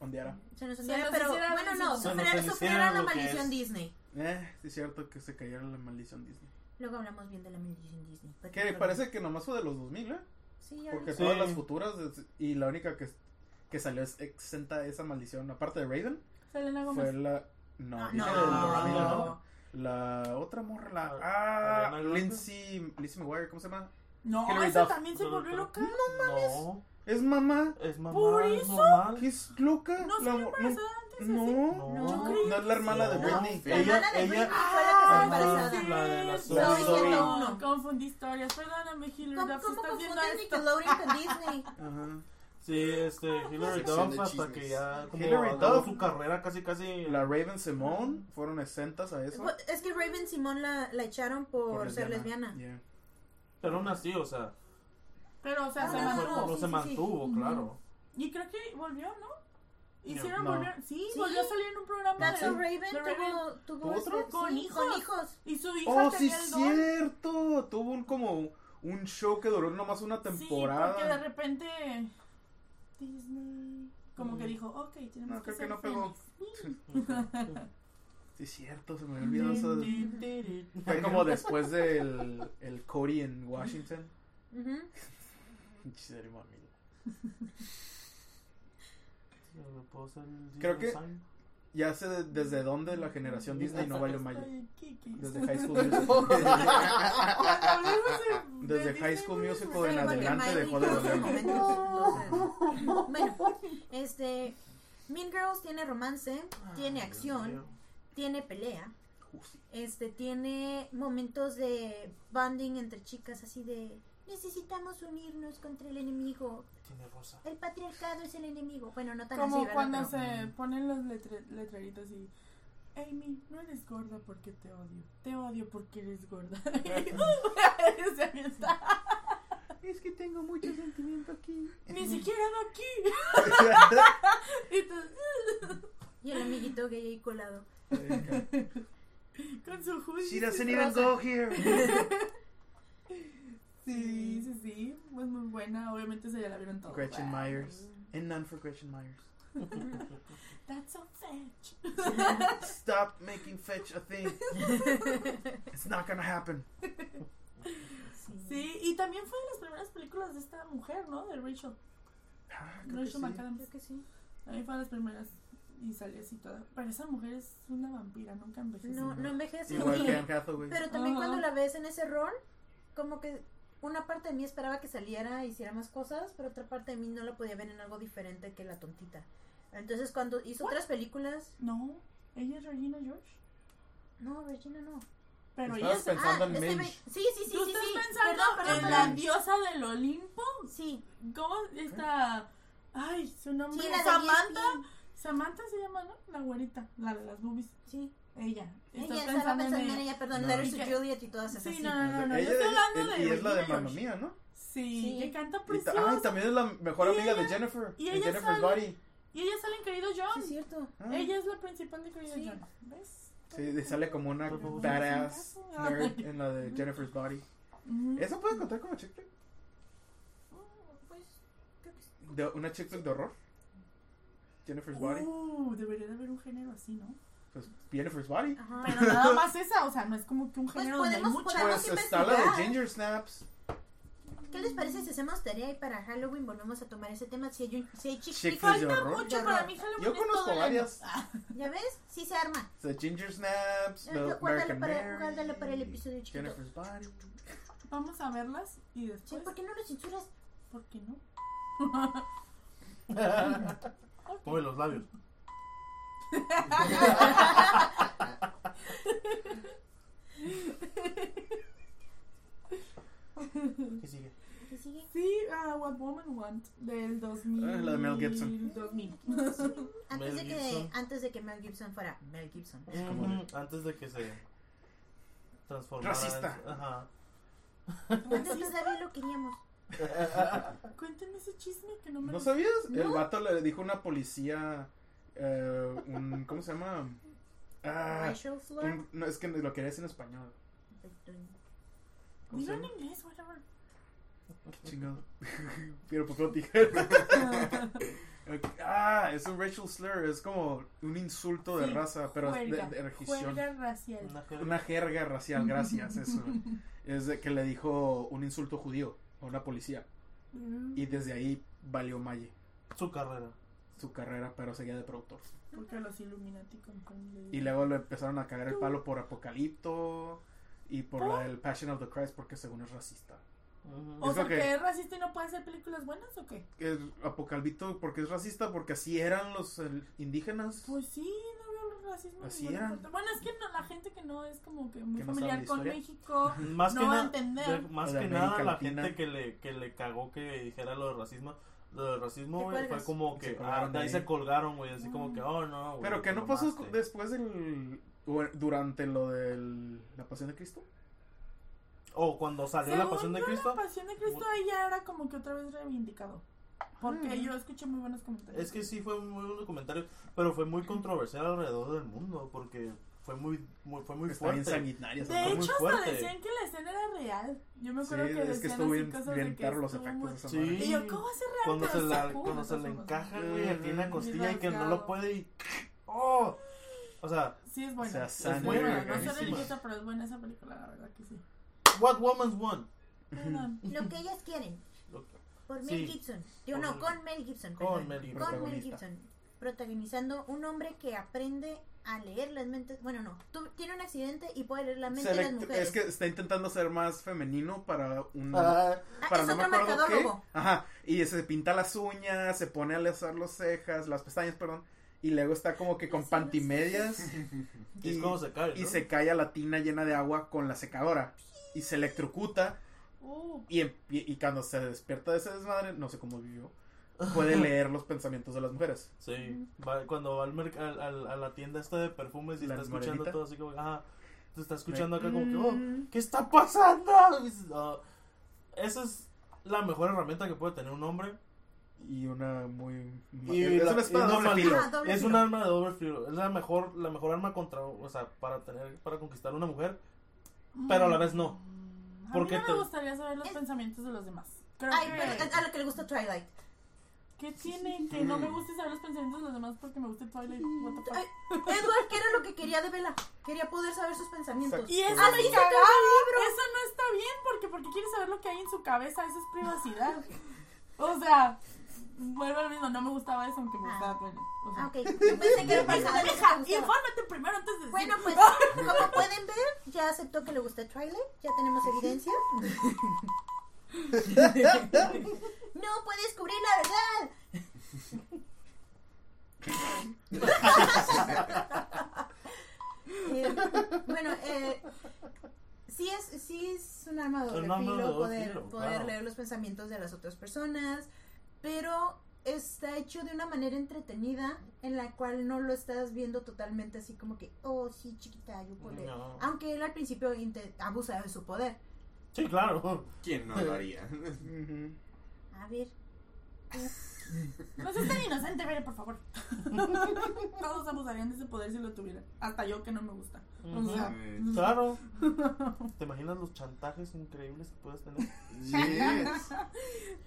Ondeara. se nos nos pero bueno, no, Lohan. Se nos sufriera, la maldición. Disney. Eh, sí es cierto que se cayera la maldición Disney. Luego hablamos bien de la maldición Disney. Que parece que nomás fue de los 2000, ¿eh? Sí, ya Porque todas las futuras es- y la única que, que salió es exenta de esa maldición, aparte de Raven, Selena fue Gomez. la... No, Ah, no, no. 2000, ¿no? La otra morra, la... Ah, Ah. Lindsay, Lindsay McGuire, ¿cómo se llama? No, esa Duff. también se volvió loca. No, Es mamá. es mamá, ¿Por es eso? normal. ¿Qué es loca? No La- embarazada antes. no, No. no, no es la hermana de No. Britney. La Ella- hermana de ella- Britney fue la que se Ah, embarazada. sí, La de la Zoe. Zoe. no, Confundí historias. Perdóname, Hilary ¿Cómo, Duff, cómo esto. Nickelodeon con Disney? [laughs] Ajá. Sí, este, Hilary Sección Duff de hasta que ya como acabó Duff. su carrera casi casi La Raven Simone fueron exentas a eso. Pues, Es que Raven Simón la, la echaron por, ser lesbiana. Yeah. Pero aún así, o sea, Pero, o sea, se mantuvo. sí, se sí, mantuvo, sí. claro. Y creo que volvió, ¿no? Hicieron, No. volvió, sí, Sí. volvió a salir en un programa That's de, Raven de Raven. tuvo, tuvo ¿Tuvo otro? este- Con sí, hijos. con hijos. Y su hija Oh, sí, tenía el don. cierto. Tuvo un como un show que duró nomás una Sí, porque de temporada. repente Disney como que dijo, ok, tenemos No, que creo que no pegó. [laughs] Sí, cierto, se me había olvidado eso. [laughs] Fue como después del el Cody en Washington. Creo que- Ya sé de- desde dónde la generación Disney no valió mayo. Desde High School [laughs] Musical. Desde High School Musical en adelante dejó de valer. [laughs] Bueno, este Mean Girls tiene romance, tiene acción, tiene pelea, este tiene momentos de bonding entre chicas así de necesitamos unirnos contra el enemigo. Tiene rosa. El patriarcado es el enemigo. Bueno, no tan Como así, cuando Pero- se ponen los letre- letreritos y Amy, no eres gorda porque te odio. Te odio porque eres gorda. [laughs] [laughs] [laughs] Es que tengo mucho sentimiento aquí. Ni siquiera va aquí. Y tú, Y el amiguito gay ahí colado. Con su hoodie. She doesn't even go here. [laughs] Sí, sí, sí. Pues muy buena. Obviamente se ya la vieron todos. Gretchen Wow. Myers. And none for Gretchen Myers. [laughs] That's so fetch. [laughs] Stop making fetch a thing. It's not gonna happen. Sí, y también fue de las primeras películas de esta mujer, ¿no? De Rachel. Ah, creo que Rachel sí. McAdams. Creo que sí. También fue de las primeras. Y salió así toda. Pero esa mujer es una vampira, nunca envejeció. No, no envejece. Igual Y- que Anne Hathaway. Pero también Ajá. cuando la ves en ese rol, como que una parte de mí esperaba que saliera e hiciera más cosas, pero otra parte de mí no la podía ver en algo diferente que la tontita. Entonces cuando hizo otras películas, No, ella es Regina George. no, Regina no. Pero ella es. pensando en Midge. me- sí, sí, sí, ¿Tú sí, estás sí. pensando Perdón, perdón, en perdón. la diosa del Olimpo? Sí, ¿Cómo está? Ay, su nombre sí, es Samantha. Samantha se llama, ¿no? La güerita, la de las boobies. Sí, Ella. ella ¿Estás estaba pensando en ella, perdón, No. Letters ¿Y to qué? Juliet y todas esas. Sí, sí. no, no, no, no. Ella Yo estoy es- hablando de y es la de Mamma. Mía, ¿no? Sí, Sí. que canta Y ta- precioso. ay, también es la mejor Y amiga de ella- Jennifer. y de ella Jennifer's sale- Body. Y ella sale en Querido Sí, John. es cierto. Ah. Ella es la principal de Querido Sí. John. ¿Ves? Sí, sale como una badass Ah. nerd en la de Jennifer's Body. ¿Eso puede contar como chick flick? Pues, creo que sí. De- ¿Una chick flick de horror? Jennifer's Body. Uh, debería de haber un género así, ¿no? Pues Jennifer's Body. Ajá. [laughs] Pero nada más esa, o sea, no es como que un Pues género donde hay podemos- mucho. podemos- Pues está la de investigar. Ginger Snaps. ¿Qué les parece si hacemos tarea y para Halloween volvemos a tomar ese tema? Si hay, un, si hay chick Chick flick, flicks de Falta horror. mucho para mí Halloween Yo es todo conozco año. varias. Ah, [laughs] ¿ya ves? Sí se arma. The Ginger Snaps, Eh, the guárdalo American para- Mary, guárdalo para el episodio chiquito. Jennifer's Body. Vamos a verlas y Sí, después. ¿por qué no lo censuras? ¿Por qué no? [laughs] Mueve los labios. ¿Qué sigue? ¿Qué sigue? Sí, ah, What Woman Want del 2000. Ah, la de Mel Gibson. 2000. Antes Mel de, que, Gibson. antes de que Mel Gibson fuera Mel Gibson. como Ujú, Antes de que se transformara. en- Racista. Ajá. Antes todavía lo queríamos. [laughs] Cuéntenme ese chisme que no me ¿No lo- sabías? El vato le dijo a una policía. eh, un, ¿Cómo se llama? Ah, Racial slur. un- no, es que lo quería decir en español. ¿Cómo se Dilo en inglés, whatever. Qué chingado. [laughs] Pero por qué lo dije? [laughs] Ah, es un racial slur, es como un insulto de Sí, raza, pero es Juerga, de, de juerga racial. Una jerga. Una jerga racial, gracias, eso. Es de que le dijo un insulto judío a una policía. Mm, Y desde ahí valió Malle Su carrera. su carrera, pero seguía de productor. Porque los Illuminati con con- Y luego le empezaron a cagar el palo por Apocalipto y por la del Passion of the Christ porque según es racista. O sea, lo que- que es racista y no puede hacer películas buenas o qué? Es Apocalipto porque es racista porque así eran los el, indígenas. Pues sí, racismo. Así parte. Bueno, es que no, la gente que no es como que muy no familiar con. México. [laughs] Más No que va a nada, entender. de- más de que nada América la Latina. gente que le, que le cagó que dijera lo de racismo. Lo del racismo, Te güey, fue como que ah, de ahí ahí. se colgaron, güey, así como que, oh, no, güey. Pero que no pasó después del durante lo de la Pasión de Cristo. O cuando salió la pasión de Cristo. La pasión de Cristo ahí ya era como que otra vez reivindicado. Porque Ah. yo escuché muy buenos comentarios. Es que sí fue muy buen comentario, pero fue muy controversial alrededor del mundo porque fue muy, muy fue muy Está bien fuerte. sanguinaria. esa De fue madre. muy hecho, hasta decían que la escena era real. Yo me acuerdo Sí, que es que estuvo bien, cosas bien de que los efectos muy- de esa Sí. Y yo, ¿cómo va a ser real? Cuando se, la, [laughs] cool, cuando se de le encaja, güey, aquí en la costilla y que no lo puede y [laughs] ¡Oh! O sea, Sí, es buena. O sea, es buena. No sé carísima. religiosa, pero es buena esa película, la verdad que sí. What Woman's One. Perdón. Lo que ellas quieren. Por Mel Sí. Gibson. Yo no, con Mel Gibson. Con perdón. Mel Gibson. Con Mel. Gibson. Protagonizando un hombre que aprende a leer las mentes. Bueno, no. tu- tiene un accidente y puede leer la mente de las mujeres. es que está intentando ser más femenino para un Ah, para es no me otro acuerdo qué. mercadólogo. Ajá, y se pinta las uñas, se pone a lesar las cejas, las pestañas, perdón, y luego está como que con pantimedias [laughs] Y es como se cae, y se cae a la tina llena de agua con la secadora y se electrocuta Uh, y, em- y, y cuando se despierta de ese desmadre, no sé cómo vivió, puede leer los pensamientos de las mujeres. Sí, va- cuando va al, al- al- a la tienda esta de perfumes y La está escuchando morenita. todo así como, ah, te está escuchando acá como que, oh. ¿qué está pasando? Y "Ah". esa es la mejor herramienta que puede tener un hombre. Y una muy... Y es la- una espada doble filo. Ah, doble Es filo. un arma de doble filo. Es la mejor, la mejor arma contra, o sea, para tener, para conquistar una mujer. Pero a la vez no. Mm, A Porque mí no me gustaría saber los Es- pensamientos de los demás. Creo Ay, que... pero a lo que le gusta Twilight. ¿Qué tiene que no me guste saber los pensamientos de los demás porque me gusta Twilight? What the fuck? Ay, Edward, ¿qué era lo que quería de Bella? Quería poder saber sus pensamientos. Exacto. Y eso Ah, acabó el Eso no está bien porque porque quieres saber lo que hay en su cabeza, eso es privacidad. O sea, vuelvo al mismo, no me gustaba eso aunque me gustaba Twilight. O sea, Ah, ok. Yo pensé que Deja, infórmate primero antes de decir. Bueno, pues, como [laughs] pueden ver, ya aceptó que le gusta Twilight. Ya tenemos evidencia. No puede descubrir la verdad. [laughs] Eh, bueno, eh, sí es, sí es un arma de doble filo poder, filo, poder claro. leer los pensamientos de las otras personas, pero está hecho de una manera entretenida en la cual no lo estás viendo totalmente así como que, oh, sí, chiquita, yo puedo. No. Aunque él al principio abusa de su poder. Sí, claro. ¿Quién no lo haría? [laughs] A ver, [laughs] No seas tan inocente, Bere, por favor. [laughs] Todos abusarían de ese poder si lo tuvieran. Hasta yo que no me gusta. O Ujú. sea, Claro. [laughs] ¿Te imaginas los chantajes increíbles que puedes tener? Yes.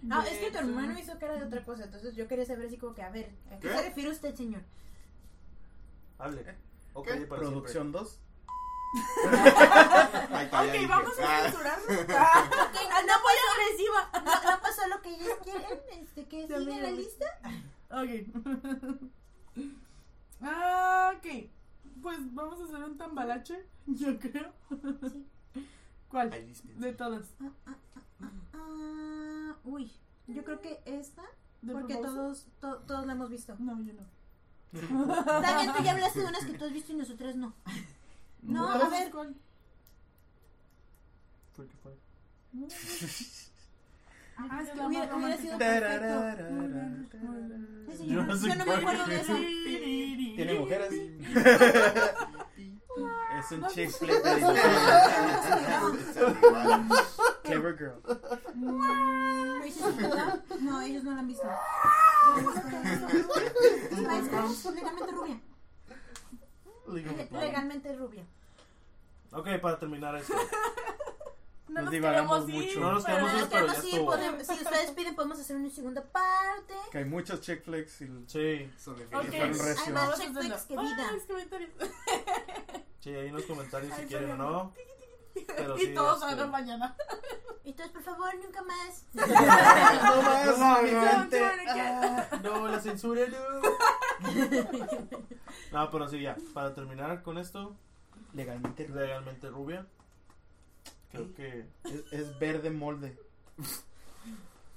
No, [laughs] de es que tu hermano hizo cara de otra cosa, entonces yo quería saber así como que, a ver, ¿a qué, ¿Qué? se refiere usted, señor? Hable. Ok, ¿Qué? para Producción 2. Ok, vamos a Ah. censurarlo. [laughs] Ah, Ok, no, no pasó agresiva. No, no pasó lo que ellos quieren, este, que sigue la voy. lista. Ok. Ah, [laughs] ok. Pues vamos a hacer un tambalache, yo creo. ¿Cuál? De todas. Ah, ah, ah, ah, ah, uy, yo creo que esta, ¿De porque todos, to- todos la hemos visto. No, yo no. Daniel, tú ya hablaste de [laughs] unas que tú has visto y nosotras no. No, a ver. ¿Cuál? Fue que fue. Ah, es que Hubiera- hubiera, hubiera sido Tararara. Muy bien, muy bien. Ese Yo no yo me acuerdo de es. eso. Tiene mujeres. es un chick flick. Clever girl. Mm. No, ellos no la han visto. Maestro, legalmente rubia. Legalmente rubia. Ok, para terminar esto. [laughs] No Nos queremos mucho. ir, No nos queremos ir, Pero pero ya estuvo. podemos- si ustedes piden, podemos hacer una segunda parte. Que hay muchos chick flicks y Sí. Hay más haciendo- flicks que vida. [laughs] sí, ahí en los comentarios si quieren o no. Pero y sí, todos este, salgan mañana. Entonces, por favor, nunca más. [laughs] No más, No, obviamente. no, no, Ah, no, la censura no. No, pero sí, ya. Para terminar con esto, Legalmente rubia. legalmente rubia. Creo que. Es, es verde molde.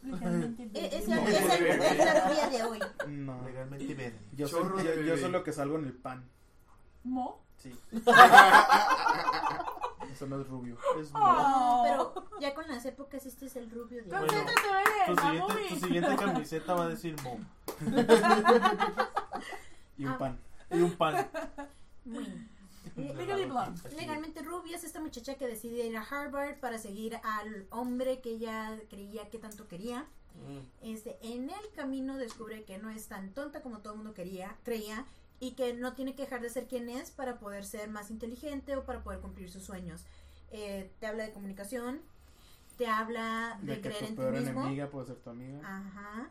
Legalmente [laughs] verde. No. es la rubia de hoy. No. Legalmente verde. Yo soy, yo, yo soy lo que salgo en el pan. ¿Mo? Sí. [laughs] [laughs] Eso no es rubio. Es Oh. mo. No, pero ya con las épocas este es el rubio de hoy. Bueno, Tu siguiente, mi. tu siguiente camiseta va a decir mo. Y un Ah. pan. Y un pan. Muy bien. Legally blonde. Legalmente rubia es esta muchacha que decide ir a Harvard para seguir al hombre que ella creía que tanto quería. Mm. Este, en el camino descubre que no es tan tonta como todo el mundo quería, creía y que no tiene que dejar de ser quien es para poder ser más inteligente o para poder cumplir sus sueños. Eh, te habla de comunicación, te habla de, De que creer tu en ti mismo. enemiga puede ser tu amiga. Ajá.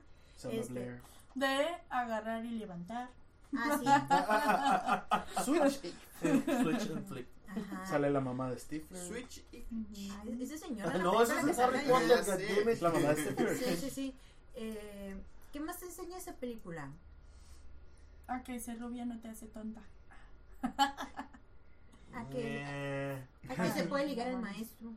Este. De agarrar y levantar. Ah, sí. [laughs] Switch. Switch and flip. Ajá. Sale la mamá de Stifler. Switch y Ay, ese señor. No, ese es Harry Potter. Es la mamá de Stifler. Sí, sí, sí. Eh, ¿Qué más te enseña esa película? A que ser rubia no te hace tonta. A [laughs] que, Eh, a que se puede ligar al [laughs] maestro.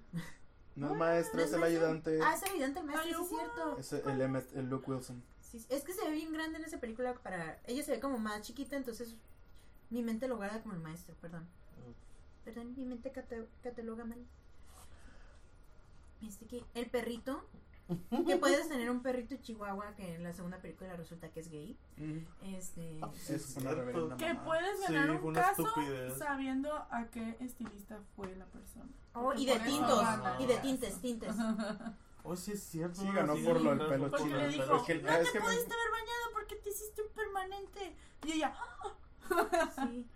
No es maestro, ¿No es el maestro? ayudante. Ah, es el ayudante del maestro, Ay, sí es cierto. Es el, Emmett- el Luke Wilson. Sí, es que se ve bien grande en esa película para... Ella se ve como más chiquita, entonces mi mente lo guarda como el maestro, perdón. Perdón, mi mente cate- cataloga mal. Este que el perrito, que puedes tener un perrito chihuahua que en la segunda película resulta que es gay. Ujú. Este, Es una cierto. reverenda Que puedes ganar un caso estupidez. sabiendo a qué estilista fue la persona. oh, y de tintos, y de tintes, tintes. [laughs] Oh, sí es cierto. Sí, ganó sí, por lo del pelo Porque lo le dijo. Es que- no es te que me- pudiste haber bañado porque te hiciste un permanente. Y ella, [laughs] [laughs] Sí.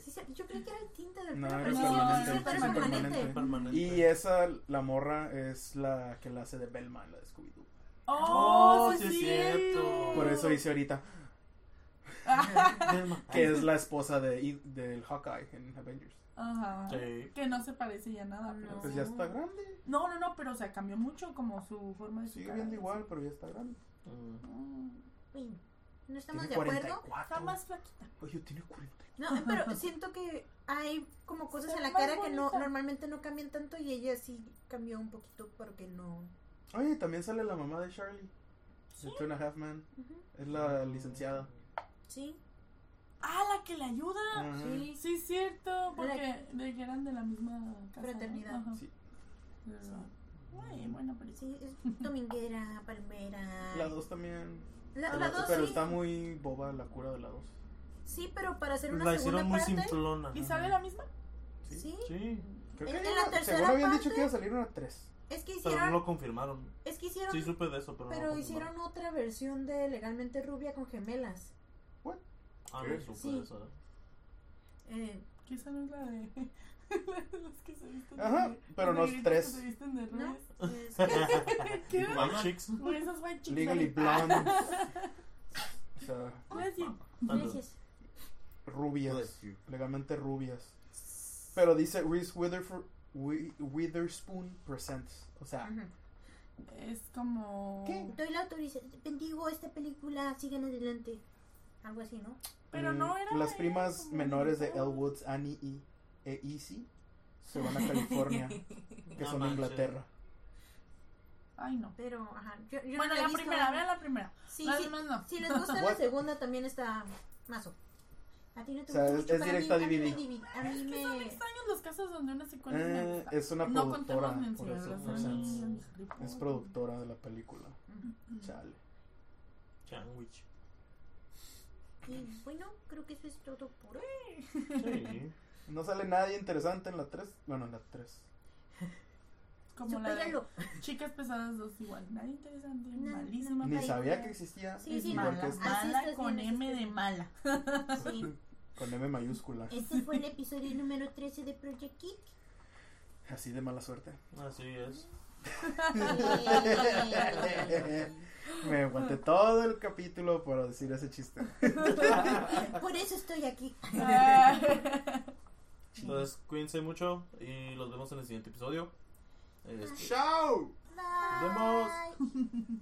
Sí, sí, yo creí que era el tinte del No, pelo, sí, permanente, sí, permanente. permanente. Permanente. Y esa, la morra, es la que la hace de Belma en la de Scooby-Doo. oh, Oh, sí, sí es cierto. cierto. Por eso hice ahorita, [laughs] que es la esposa de, del Hawkeye en Avengers. Ajá. Sí. Que no se parece ya nada. pero No. Pues sí. ya está grande. No, no, no, pero o sea, cambió mucho como su forma de Sigue cara. viendo igual, pero ya está grande. Mm. Mm, No estamos de acuerdo. 44. Está más flaquita. Oye, tiene 40. No, pero siento que hay como cosas en la cara que no normalmente no cambian tanto y ella sí cambió un poquito porque no. Oye, también sale la mamá de Charlie. De Two and a Half. Ujú, Es la licenciada. Sí, Ah, la que le ayuda. Ajá. sí. Sí, es cierto, porque de que eran de la misma casa. ¿no? Fraternidad. Ajá. Sí. Ay, buena película. Sí, es [laughs] dominguera, palmera. La 2 también. La, Pero, la dos pero sí. está muy boba la cura de la 2. Sí, pero para hacer una La segunda hicieron muy simplona. ¿Y sale la misma? Sí. Sí, Creo En- que en iba- la tercera según habían parte- dicho que iba a salir una 3. Es que pero hicieron. no lo confirmaron. Es que hicieron. Sí supe de eso, pero no pero lo hicieron otra versión de Legalmente Rubia con gemelas. Ah, no supe Sí. de eso. Eh, esa no es [laughs] la de. los que se visten Ajá, de- pero los no es negritos tres. que se visten de ¿no? Es- [laughs] [laughs] ¿Qué? White Chicks. Por esos white chicks. Legally. Blonde. o sea, Gracias. Gracias. rubias. Legalmente rubias. Pero dice Reese Witherf- Wi- Witherspoon Presents. O sea, Ujú. Es como. ¿Qué? Doy la autorización. Bendigo esta película. Sigan adelante. Algo así, ¿no? Pero mm, no era. las eh, primas menores de. Elwoods, Annie y e Easy, se van a [laughs] California, que No son de manches. Inglaterra. Ay, no. Pero, ajá. Yo, yo Bueno, no la la visto. primera, vean la primera. Sí, Las sí. demás no. Si les gusta la What? segunda, también está mazo. A ti no te O sea, gusta es- mucho, es a directo a mí- mí DVD. me divi- A Es mí que son me... extraños los casos donde una secuela es una Eh, es una no productora, contemos por eso, o sea, es- Es productora de la película. Chale. Sandwich. Y bueno, creo que eso es todo por hoy. Sí. No sale nadie interesante en la 3. Bueno, en la 3. [laughs] Como la de. Chicas Pesadas 2 igual, nada interesante, No, malísima. Ni Ay, sabía no. que existía. Sí, es sí, mala, que mala con M de mala. Sí. [laughs] Con M mayúscula. Este fue el episodio número 13 de Project Geek. Así de mala suerte. Así es. [laughs] Me aguanté todo el capítulo para decir ese chiste. [laughs] Por eso estoy aquí. [laughs] Entonces, cuídense mucho y los vemos en el siguiente episodio. Este, ¡Chao! Nos vemos. Bye.